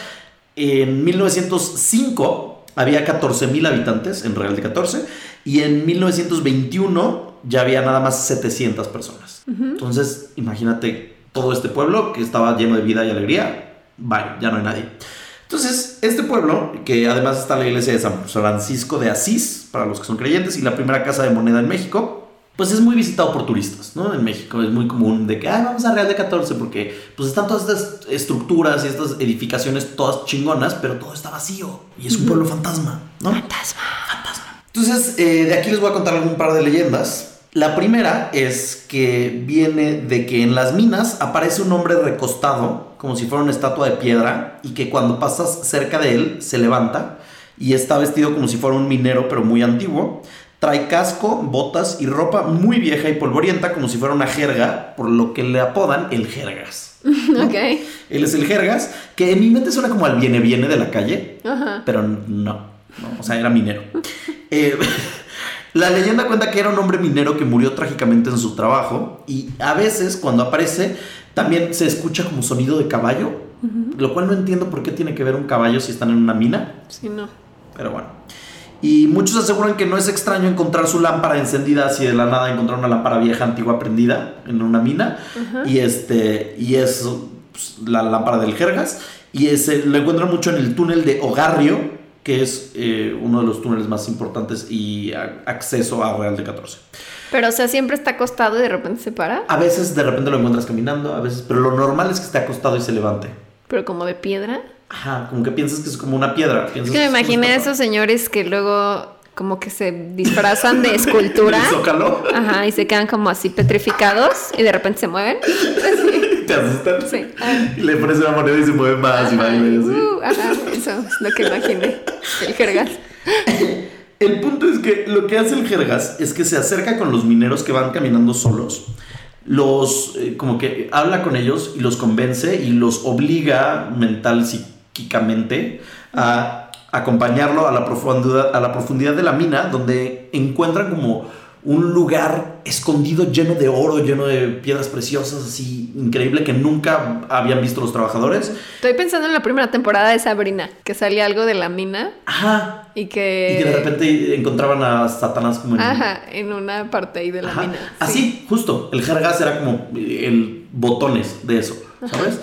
En 1905 había 14.000 habitantes en Real de 14 y en 1921 ya había nada más 700 personas. Entonces, imagínate todo este pueblo que estaba lleno de vida y alegría, bye, ya no hay nadie. Entonces, este pueblo, que además está la iglesia de San Francisco de Asís, para los que son creyentes, y la primera casa de moneda en México, pues es muy visitado por turistas, ¿no? En México es muy común de que, ah, vamos a Real de 14, porque pues están todas estas estructuras y estas edificaciones todas chingonas, pero todo está vacío. Y es un pueblo fantasma, ¿no? Fantasma. Fantasma. Entonces, eh, de aquí les voy a contar algún par de leyendas. La primera es que viene de que en las minas aparece un hombre recostado, como si fuera una estatua de piedra, y que cuando pasas cerca de él se levanta y está vestido como si fuera un minero, pero muy antiguo. Trae casco, botas y ropa muy vieja y polvorienta, como si fuera una jerga, por lo que le apodan el jergas. Ok. Él es el jergas, que en mi mente suena como al viene viene de la calle, pero no, no, o sea, era minero. Eh, la leyenda cuenta que era un hombre minero que murió trágicamente en su trabajo y a veces cuando aparece también se escucha como sonido de caballo, lo cual no entiendo por qué tiene que ver un caballo si están en una mina, Sí, no. pero bueno. Y muchos aseguran que no es extraño encontrar su lámpara encendida así de la nada encontrar una lámpara vieja antigua prendida en una mina y este y es pues, la lámpara del Jergas y ese lo encuentran mucho en el túnel de Ogarrio que es eh, uno de los túneles más importantes y a- acceso a Real de 14. Pero, o sea, siempre está acostado y de repente se para. A veces de repente lo encuentras caminando, a veces, pero lo normal es que esté acostado y se levante. Pero como de piedra. Ajá, como que piensas que es como una piedra. Es que me imaginé a esos señores que luego como que se disfrazan de escultura. Zócalo. Ajá, y se quedan como así petrificados y de repente se mueven. Te asustan. Sí. Y le pones una moneda y se mueve más y Ajá, y así. uh, ajá, eso es lo que imaginé. El jergas. El punto es que lo que hace el Jergas es que se acerca con los mineros que van caminando solos. Los, eh, como que habla con ellos y los convence y los obliga mental, a acompañarlo a la profundidad, a la profundidad de la mina, donde encuentran como un lugar escondido lleno de oro, lleno de piedras preciosas, así increíble que nunca habían visto los trabajadores. Estoy pensando en la primera temporada de Sabrina, que salía algo de la mina Ajá. y que... Y que de repente encontraban a Satanás como en, Ajá, en una parte ahí de la Ajá. mina. Así, justo. El jergas era como el botones de eso, ¿sabes?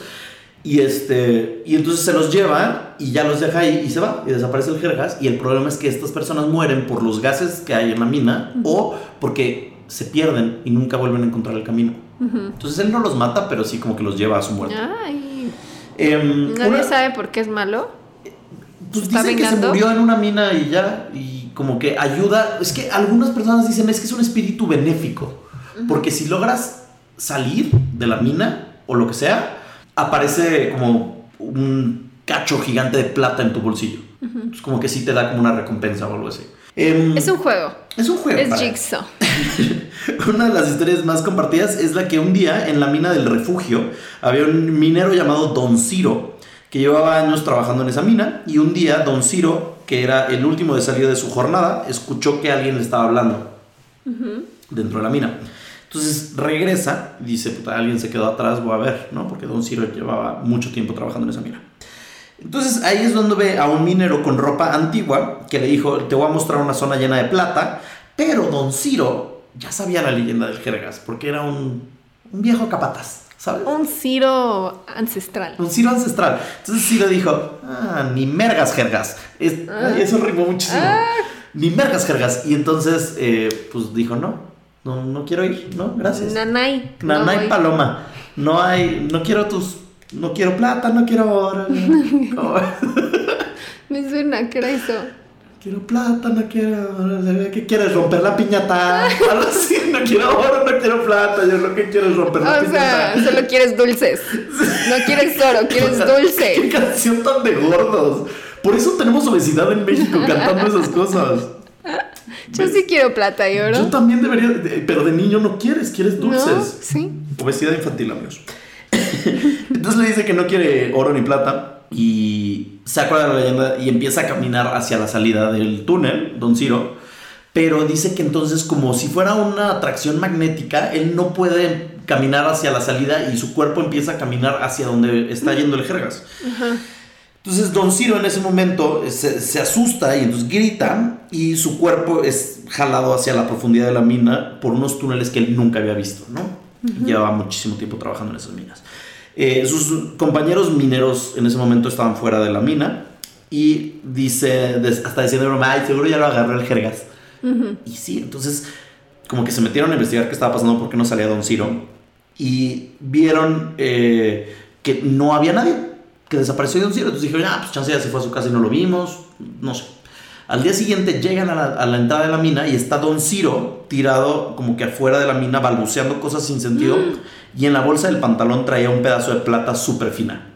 Y este. Y entonces se los lleva y ya los deja ahí y se va. Y desaparece el jergas. Y el problema es que estas personas mueren por los gases que hay en la mina o porque se pierden y nunca vuelven a encontrar el camino. Entonces él no los mata, pero sí como que los lleva a su muerte. Ay, Em, nadie una- sabe por qué es malo. Pues ¿Está dicen que se murió en una mina y ya, y como que ayuda. Es que algunas personas dicen es que es un espíritu benéfico. Porque si logras salir de la mina o lo que sea, aparece como un cacho gigante de plata en tu bolsillo. Es como que sí te da como una recompensa o algo así. Em, Es un juego. es un juego. Es para- Jigsaw. una de las historias más compartidas es la que un día en la mina del refugio había un minero llamado Don Ciro que llevaba años trabajando en esa mina y un día Don Ciro, que era el último de salida de su jornada, escuchó que alguien le estaba hablando dentro de la mina. Entonces regresa y dice, puta, alguien se quedó atrás, voy a ver, ¿no? Porque Don Ciro llevaba mucho tiempo trabajando en esa mina. Entonces ahí es donde ve a un minero con ropa antigua que le dijo, te voy a mostrar una zona llena de plata, pero don Ciro ya sabía la leyenda del Jergas, porque era un, un viejo capataz, ¿sabes? Un Ciro ancestral. Un Ciro ancestral. Entonces Ciro dijo, ah, ni mergas Jergas. Es- ay, eso rimó muchísimo. Ni mergas Jergas. Y entonces, eh, pues dijo, no, no, no quiero ir, no, gracias. Nanay. No, no paloma. No hay, no quiero tus, no quiero plata, no quiero oro. no. Me suena, ¿qué era eso? quiero plata, no quiero oro. ¿Qué quieres? ¿Romper la piñata? Algo así, no quiero oro, no quiero plata. Yo lo que quiero es romper la O sea, piñata. solo quieres dulces. No quieres oro, quieres Qué dulce. canción tan de gordos. Por eso tenemos obesidad en México cantando esas cosas. Yo sí quiero plata y oro. Yo también debería, de- pero de niño no quieres, quieres ¿No? dulces. Sí. Obesidad infantil, amigos. Entonces le dice que no quiere oro ni plata. y se acuerda de la leyenda y empieza a caminar hacia la salida del túnel, Don Ciro. Pero dice que entonces, como si fuera una atracción magnética, él no puede caminar hacia la salida y su cuerpo empieza a caminar hacia donde está yendo el Jergas. Entonces Don Ciro en ese momento se, se, asusta y entonces grita y su cuerpo es jalado hacia la profundidad de la mina por unos túneles que él nunca había visto, ¿no? Llevaba muchísimo tiempo trabajando en esas minas. Eh, sus compañeros mineros en ese momento estaban fuera de la mina y dice, hasta diciendo, ay, seguro ya lo agarró el Jergas. Y sí, entonces como que se metieron a investigar qué estaba pasando, por qué no salía Don Ciro y vieron eh, que no había nadie que desapareció de un cielo. Entonces dijeron, ah, pues chance ya se fue a su casa y no lo vimos, no sé. Al día siguiente llegan a la, entrada de la mina y está Don Ciro tirado como que afuera de la mina balbuceando cosas sin sentido mm. y en la bolsa del pantalón traía un pedazo de plata súper fina.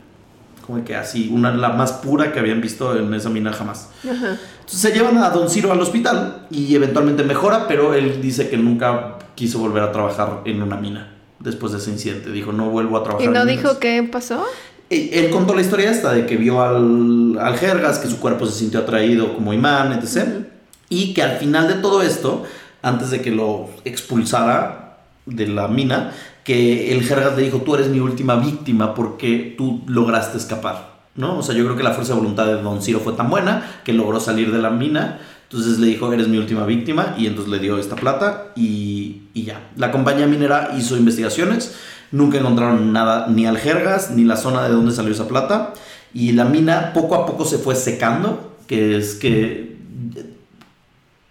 Como que así, una la más pura que habían visto en esa mina jamás. Entonces se llevan a Don Ciro al hospital y eventualmente mejora, pero él dice que nunca quiso volver a trabajar en una mina después de ese incidente. Dijo, no vuelvo a trabajar. ¿Y no dijo qué pasó? Él contó la historia esta de que vio al, al Jergas, que su cuerpo se sintió atraído como imán, etc. Y que al final de todo esto, antes de que lo expulsara de la mina, que el Jergas le dijo, tú eres mi última víctima porque tú lograste escapar. ¿no? O sea, yo creo que la fuerza de voluntad de Don Ciro fue tan buena que logró salir de la mina. Entonces le dijo, eres mi última víctima, y entonces le dio esta plata y, y ya. La compañía minera hizo investigaciones Nunca encontraron nada, ni aljergas, ni la zona de donde salió esa plata. Y la mina poco a poco se fue secando, que es que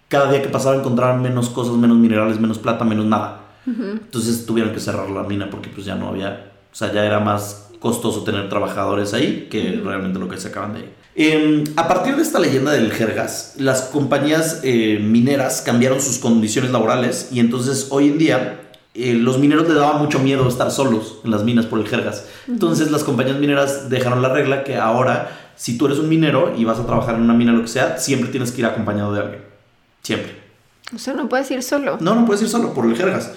cada día que pasaba encontraban menos cosas, menos minerales, menos plata, menos nada. Entonces tuvieron que cerrar la mina porque pues ya no había, o sea, ya era más costoso tener trabajadores ahí que realmente lo que se acaban de ir. Em, a partir de esta leyenda del Jergas, las compañías eh, mineras cambiaron sus condiciones laborales y entonces hoy en día eh, los mineros le daba mucho miedo estar solos en las minas por el jergas. Entonces las compañías mineras dejaron la regla que ahora, si tú eres un minero y vas a trabajar en una mina, lo que sea, siempre tienes que ir acompañado de alguien. Siempre. O sea, no puedes ir solo. No, no puedes ir solo por el jergas.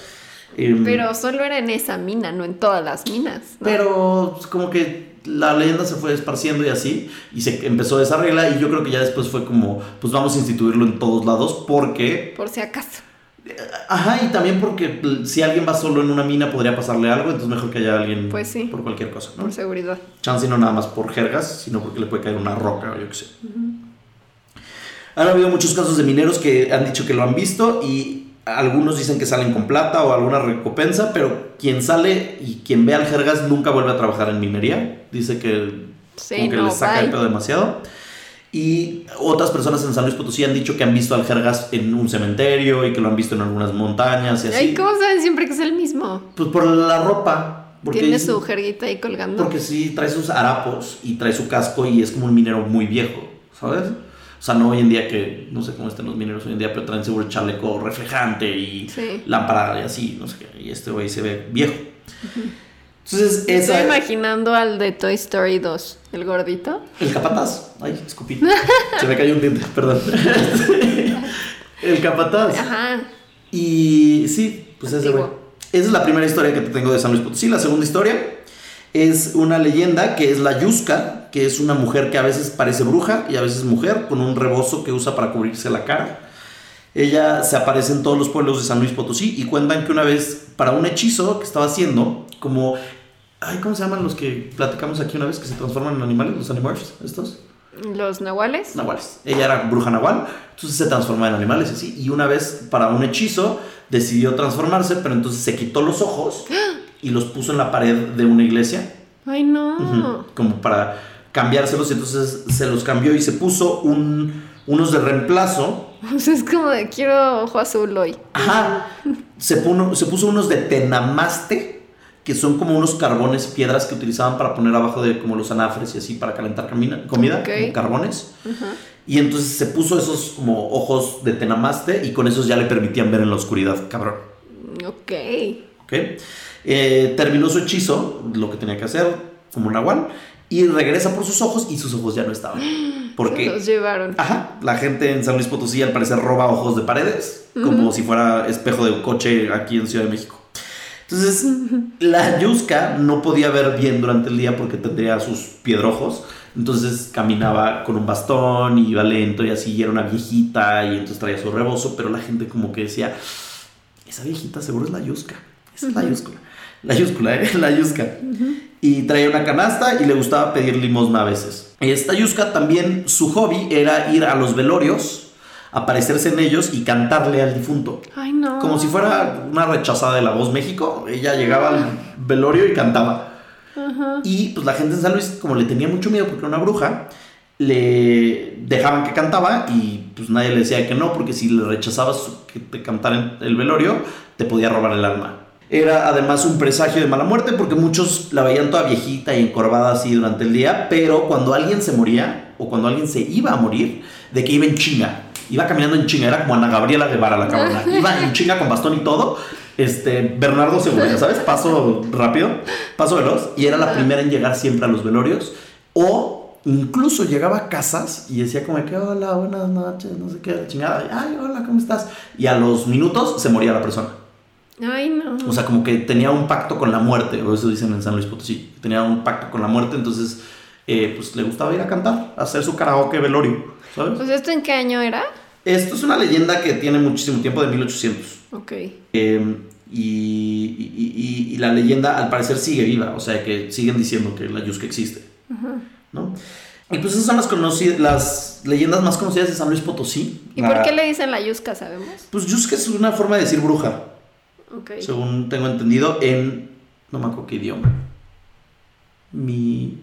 Em, pero solo era en esa mina, no en todas las minas. Pero pues, como que la leyenda se fue esparciendo y así, y se empezó esa regla, y yo creo que ya después fue como, pues vamos a instituirlo en todos lados, porque... Por si acaso. Ajá, y también porque si alguien va solo en una mina podría pasarle algo, entonces mejor que haya alguien pues sí, por cualquier cosa, ¿no? Por seguridad. Chance no nada más por jergas, sino porque le puede caer una roca o yo qué sé. Han habido muchos casos de mineros que han dicho que lo han visto y algunos dicen que salen con plata o alguna recompensa, pero quien sale y quien ve al jergas nunca vuelve a trabajar en minería. Dice que, como que le saca el pedo demasiado. Y otras personas en San Luis Potosí han dicho que han visto al Jergas en un cementerio y que lo han visto en algunas montañas y así. ¿Y cómo saben siempre que es el mismo? Pues por la ropa. Tiene su jerguita ahí colgando. Porque sí, trae sus harapos y trae su casco y es como un minero muy viejo, ¿sabes? O sea, no hoy en día que, no sé cómo estén los mineros hoy en día, pero traen seguro el chaleco reflejante y lámpara y así, no sé qué. Y este güey se ve viejo. Entonces, esa... Estoy imaginando al de Toy Story 2, el gordito. El capataz. Ay, escupí. Se me cayó un diente, perdón. el capataz. Ajá. Y sí, pues ese güey. Esa es la primera historia que te tengo de San Luis Potosí. La segunda historia es una leyenda que es la Yusca, que es una mujer que a veces parece bruja y a veces mujer, con un rebozo que usa para cubrirse la cara. Ella se aparece en todos los pueblos de San Luis Potosí y cuentan que una vez, para un hechizo que estaba haciendo, como Ay, ¿cómo se llaman los que platicamos aquí una vez que se transforman en animales? ¿Los animales estos? ¿Los nahuales? Nahuales. Ella era bruja nahual, entonces se transformaba en animales así. Y una vez, para un hechizo, decidió transformarse, pero entonces se quitó los ojos y los puso en la pared de una iglesia. Ay, no. Como para cambiárselos, y entonces se los cambió y se puso un, unos de reemplazo. O sea, es como de quiero ojo azul hoy. Ajá. Se, se puso unos de tenamaste que son como unos carbones, piedras que utilizaban para poner abajo de como los anafres y así para calentar comida, comida como carbones. Y entonces se puso esos como ojos de tenamaste y con esos ya le permitían ver en la oscuridad, cabrón. Ok. Ok. Eh, terminó su hechizo, lo que tenía que hacer, como un nahual, y regresa por sus ojos y sus ojos ya no estaban. Porque. los llevaron. Ajá. La gente en San Luis Potosí al parecer roba ojos de paredes, como si fuera espejo de coche aquí en Ciudad de México. Entonces, la Yuska no podía ver bien durante el día porque tendría sus piedrojos. Entonces caminaba con un bastón y iba lento y así, y era una viejita y entonces traía su rebozo, pero la gente como que decía, esa viejita seguro es la Yuska. Esa es la Yuska. La Yúscula, ¿eh? La Yuska. Y traía una canasta y le gustaba pedir limosna a veces. Esta Yuska también, su hobby era ir a los velorios, aparecerse en ellos y cantarle al difunto. Ay, no. Como si fuera una rechazada de la voz México. Ella llegaba al velorio y cantaba. Y pues la gente en San Luis, como le tenía mucho miedo porque era una bruja, le dejaban que cantaba y pues nadie le decía que no, porque si le rechazabas que te cantara en el velorio, te podía robar el alma. Era además un presagio de mala muerte porque muchos la veían toda viejita y encorvada así durante el día, pero cuando alguien se moría o cuando alguien se iba a morir, de que iba en chinga, iba caminando en chinga, era como Ana Gabriela Guevara la cabrona, iba en chinga con bastón y todo, este, Bernardo Segura, ¿sabes? Paso rápido, paso veloz, y era la primera en llegar siempre a los velorios, o incluso llegaba a casas y decía como que, hola, buenas noches, no sé qué, la chingada, ay, hola, ¿cómo estás? Y a los minutos se moría la persona. Ay, no. O sea, como que tenía un pacto con la muerte, o eso dicen en San Luis Potosí, tenía un pacto con la muerte, entonces, eh, pues le gustaba ir a cantar, a hacer su karaoke velorio, ¿sabes? Pues esto en qué año era? Esto es una leyenda que tiene muchísimo tiempo, de 1800. Ok. Eh, y, y- y- y la leyenda al parecer sigue viva, o sea que siguen diciendo que la Yuska existe, ¿no? Y pues esas son las, conoci- las leyendas más conocidas de San Luis Potosí. ¿Y La- por qué le dicen la yusca, sabemos? Pues Yuska es una forma de decir bruja, Ok. según tengo entendido, en... no me acuerdo qué idioma. Mi...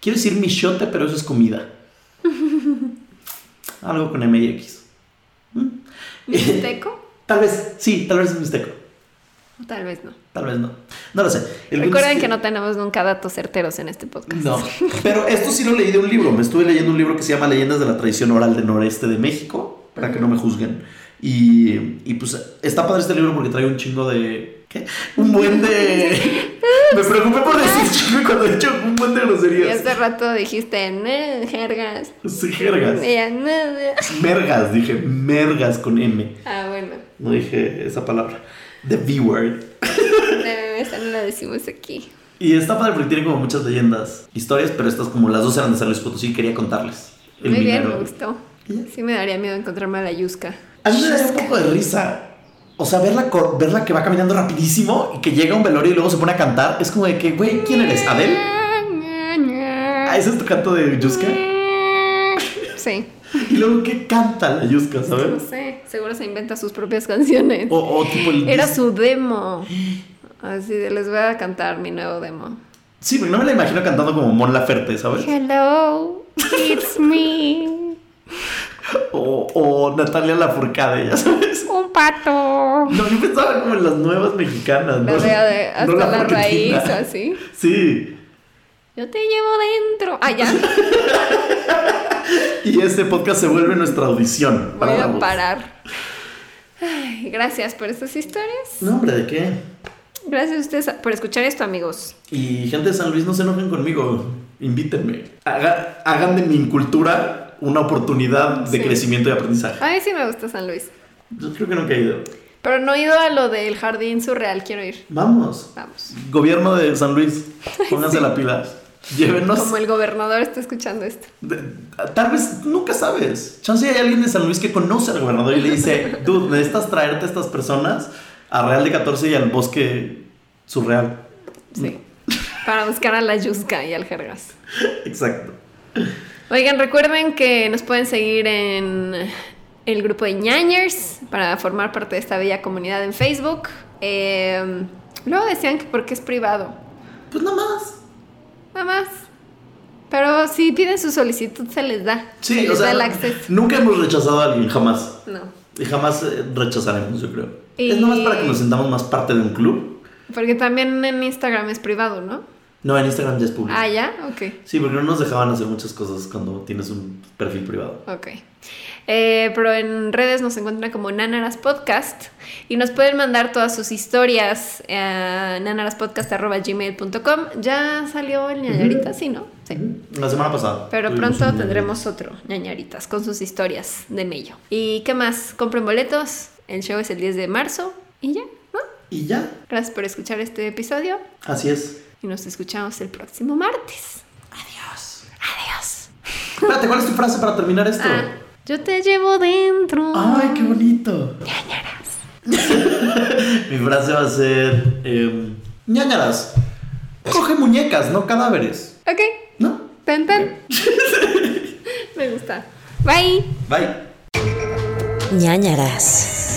Quiero decir michote, pero eso es comida. Algo con M y X. ¿Mm? ¿Mixteco? Tal vez, sí, tal vez es mixteco. O Tal vez no. Tal vez no. No lo sé. El Recuerden que no tenemos nunca datos certeros en este podcast. No, pero esto sí lo leí de un libro. Me estuve leyendo un libro que se llama Leyendas de la Tradición Oral del Noreste de México, para que no me juzguen. Y, y pues está padre este libro porque trae un chingo de... ¿Qué? Un buen de... Me preocupé por decir chingo cuando he dicho un buen de Y groserías. hace rato dijiste, "Eh, jergas. Sí, jergas. Y "No, no". Mergas, dije mergas con M. Ah, bueno. No dije esa palabra. The V-word. Eh, Esa no la decimos aquí. Y está padre porque tiene como muchas leyendas, historias, pero estas como las dos eran de San Luis Potosí, quería contarles. El Muy bien, me gustó. ¿Y? Sí me daría miedo encontrarme a la yusca. A mí me daría un poco de risa. O sea, verla, verla que va caminando rapidísimo y que llega a un velorio y luego se pone a cantar. Es como de que, güey, ¿quién eres? ¿Adel? Ah, ese es tu canto de Yuska. Sí. Y luego, ¿qué canta la Yuska, No sabes? sé, seguro se inventa sus propias canciones. O, o tipo el. Era su demo. Así de, les voy a cantar mi nuevo demo. Sí, porque no me la imagino cantando como Mon Laferte, ¿sabes? Hello, it's me. O, o Natalia Lafourcade, ya sabes. Un pato. No, yo pensaba como en las nuevas mexicanas, ¿no? La de, de- hasta No la, raíz, así. Sí. Yo te llevo dentro. Ah, ya. Y este podcast se vuelve nuestra audición. Voy a parar. Ay, gracias por estas historias. No, hombre, ¿de qué? Gracias a ustedes por escuchar esto, amigos. Y gente de San Luis, no se enojen conmigo. Invítenme. Haga- hagan de mi incultura una oportunidad de Sí. crecimiento y aprendizaje. A mí sí me gusta San Luis. Yo creo que nunca he ido. Pero no he ido a lo del jardín surreal, quiero ir. Vamos. Vamos. Gobierno de San Luis, pónganse la pila. Llévenos. Como el gobernador está escuchando esto. de- tal vez nunca sabes. Chance hay alguien de San Luis que conoce al gobernador y le dice: Dude, necesitas traerte a estas personas a Real de 14 y al bosque surreal. Sí. Para buscar a la Yuska y al Jergas. Exacto. Oigan, recuerden que nos pueden seguir en el grupo de ñañers para formar parte de esta bella comunidad en Facebook. Eh, luego decían que porque es privado. Pues nada más. Nada más. Pero si piden su solicitud se les da. se Sí, les o sea, da el acceso. nunca hemos rechazado a alguien, jamás. No. Y jamás eh, rechazaremos, yo creo. Y- Es nomás para que nos sintamos más parte de un club. Porque también en Instagram es privado, ¿no? No, en Instagram ya es público. Ah, ya, ok. Sí, porque no nos dejaban hacer muchas cosas cuando tienes un perfil privado. Ok. Eh, pero en redes nos encuentran como Nanaras Podcast y nos pueden mandar todas sus historias a nanaraspodcast.gmail.com. Ya salió el ñañarita, sí, ¿no? Sí. La semana pasada. Pero pronto tendremos otro ñañaritas con sus historias de mello. ¿Y qué más? Compren boletos. El show es el 10 de marzo y ya, ¿no? Y ya. Gracias por escuchar este episodio Así es. Y nos escuchamos el próximo martes. Adiós. Adiós. Espérate, ¿cuál es tu frase para terminar esto? Ah, yo te llevo dentro. Ay, qué bonito. Ñañaras. Mi frase va a ser. Eh, ñañaras. Coge muñecas, no cadáveres. Ok, ¿No? tan tan. Me gusta. Bye. Bye. ñañaras.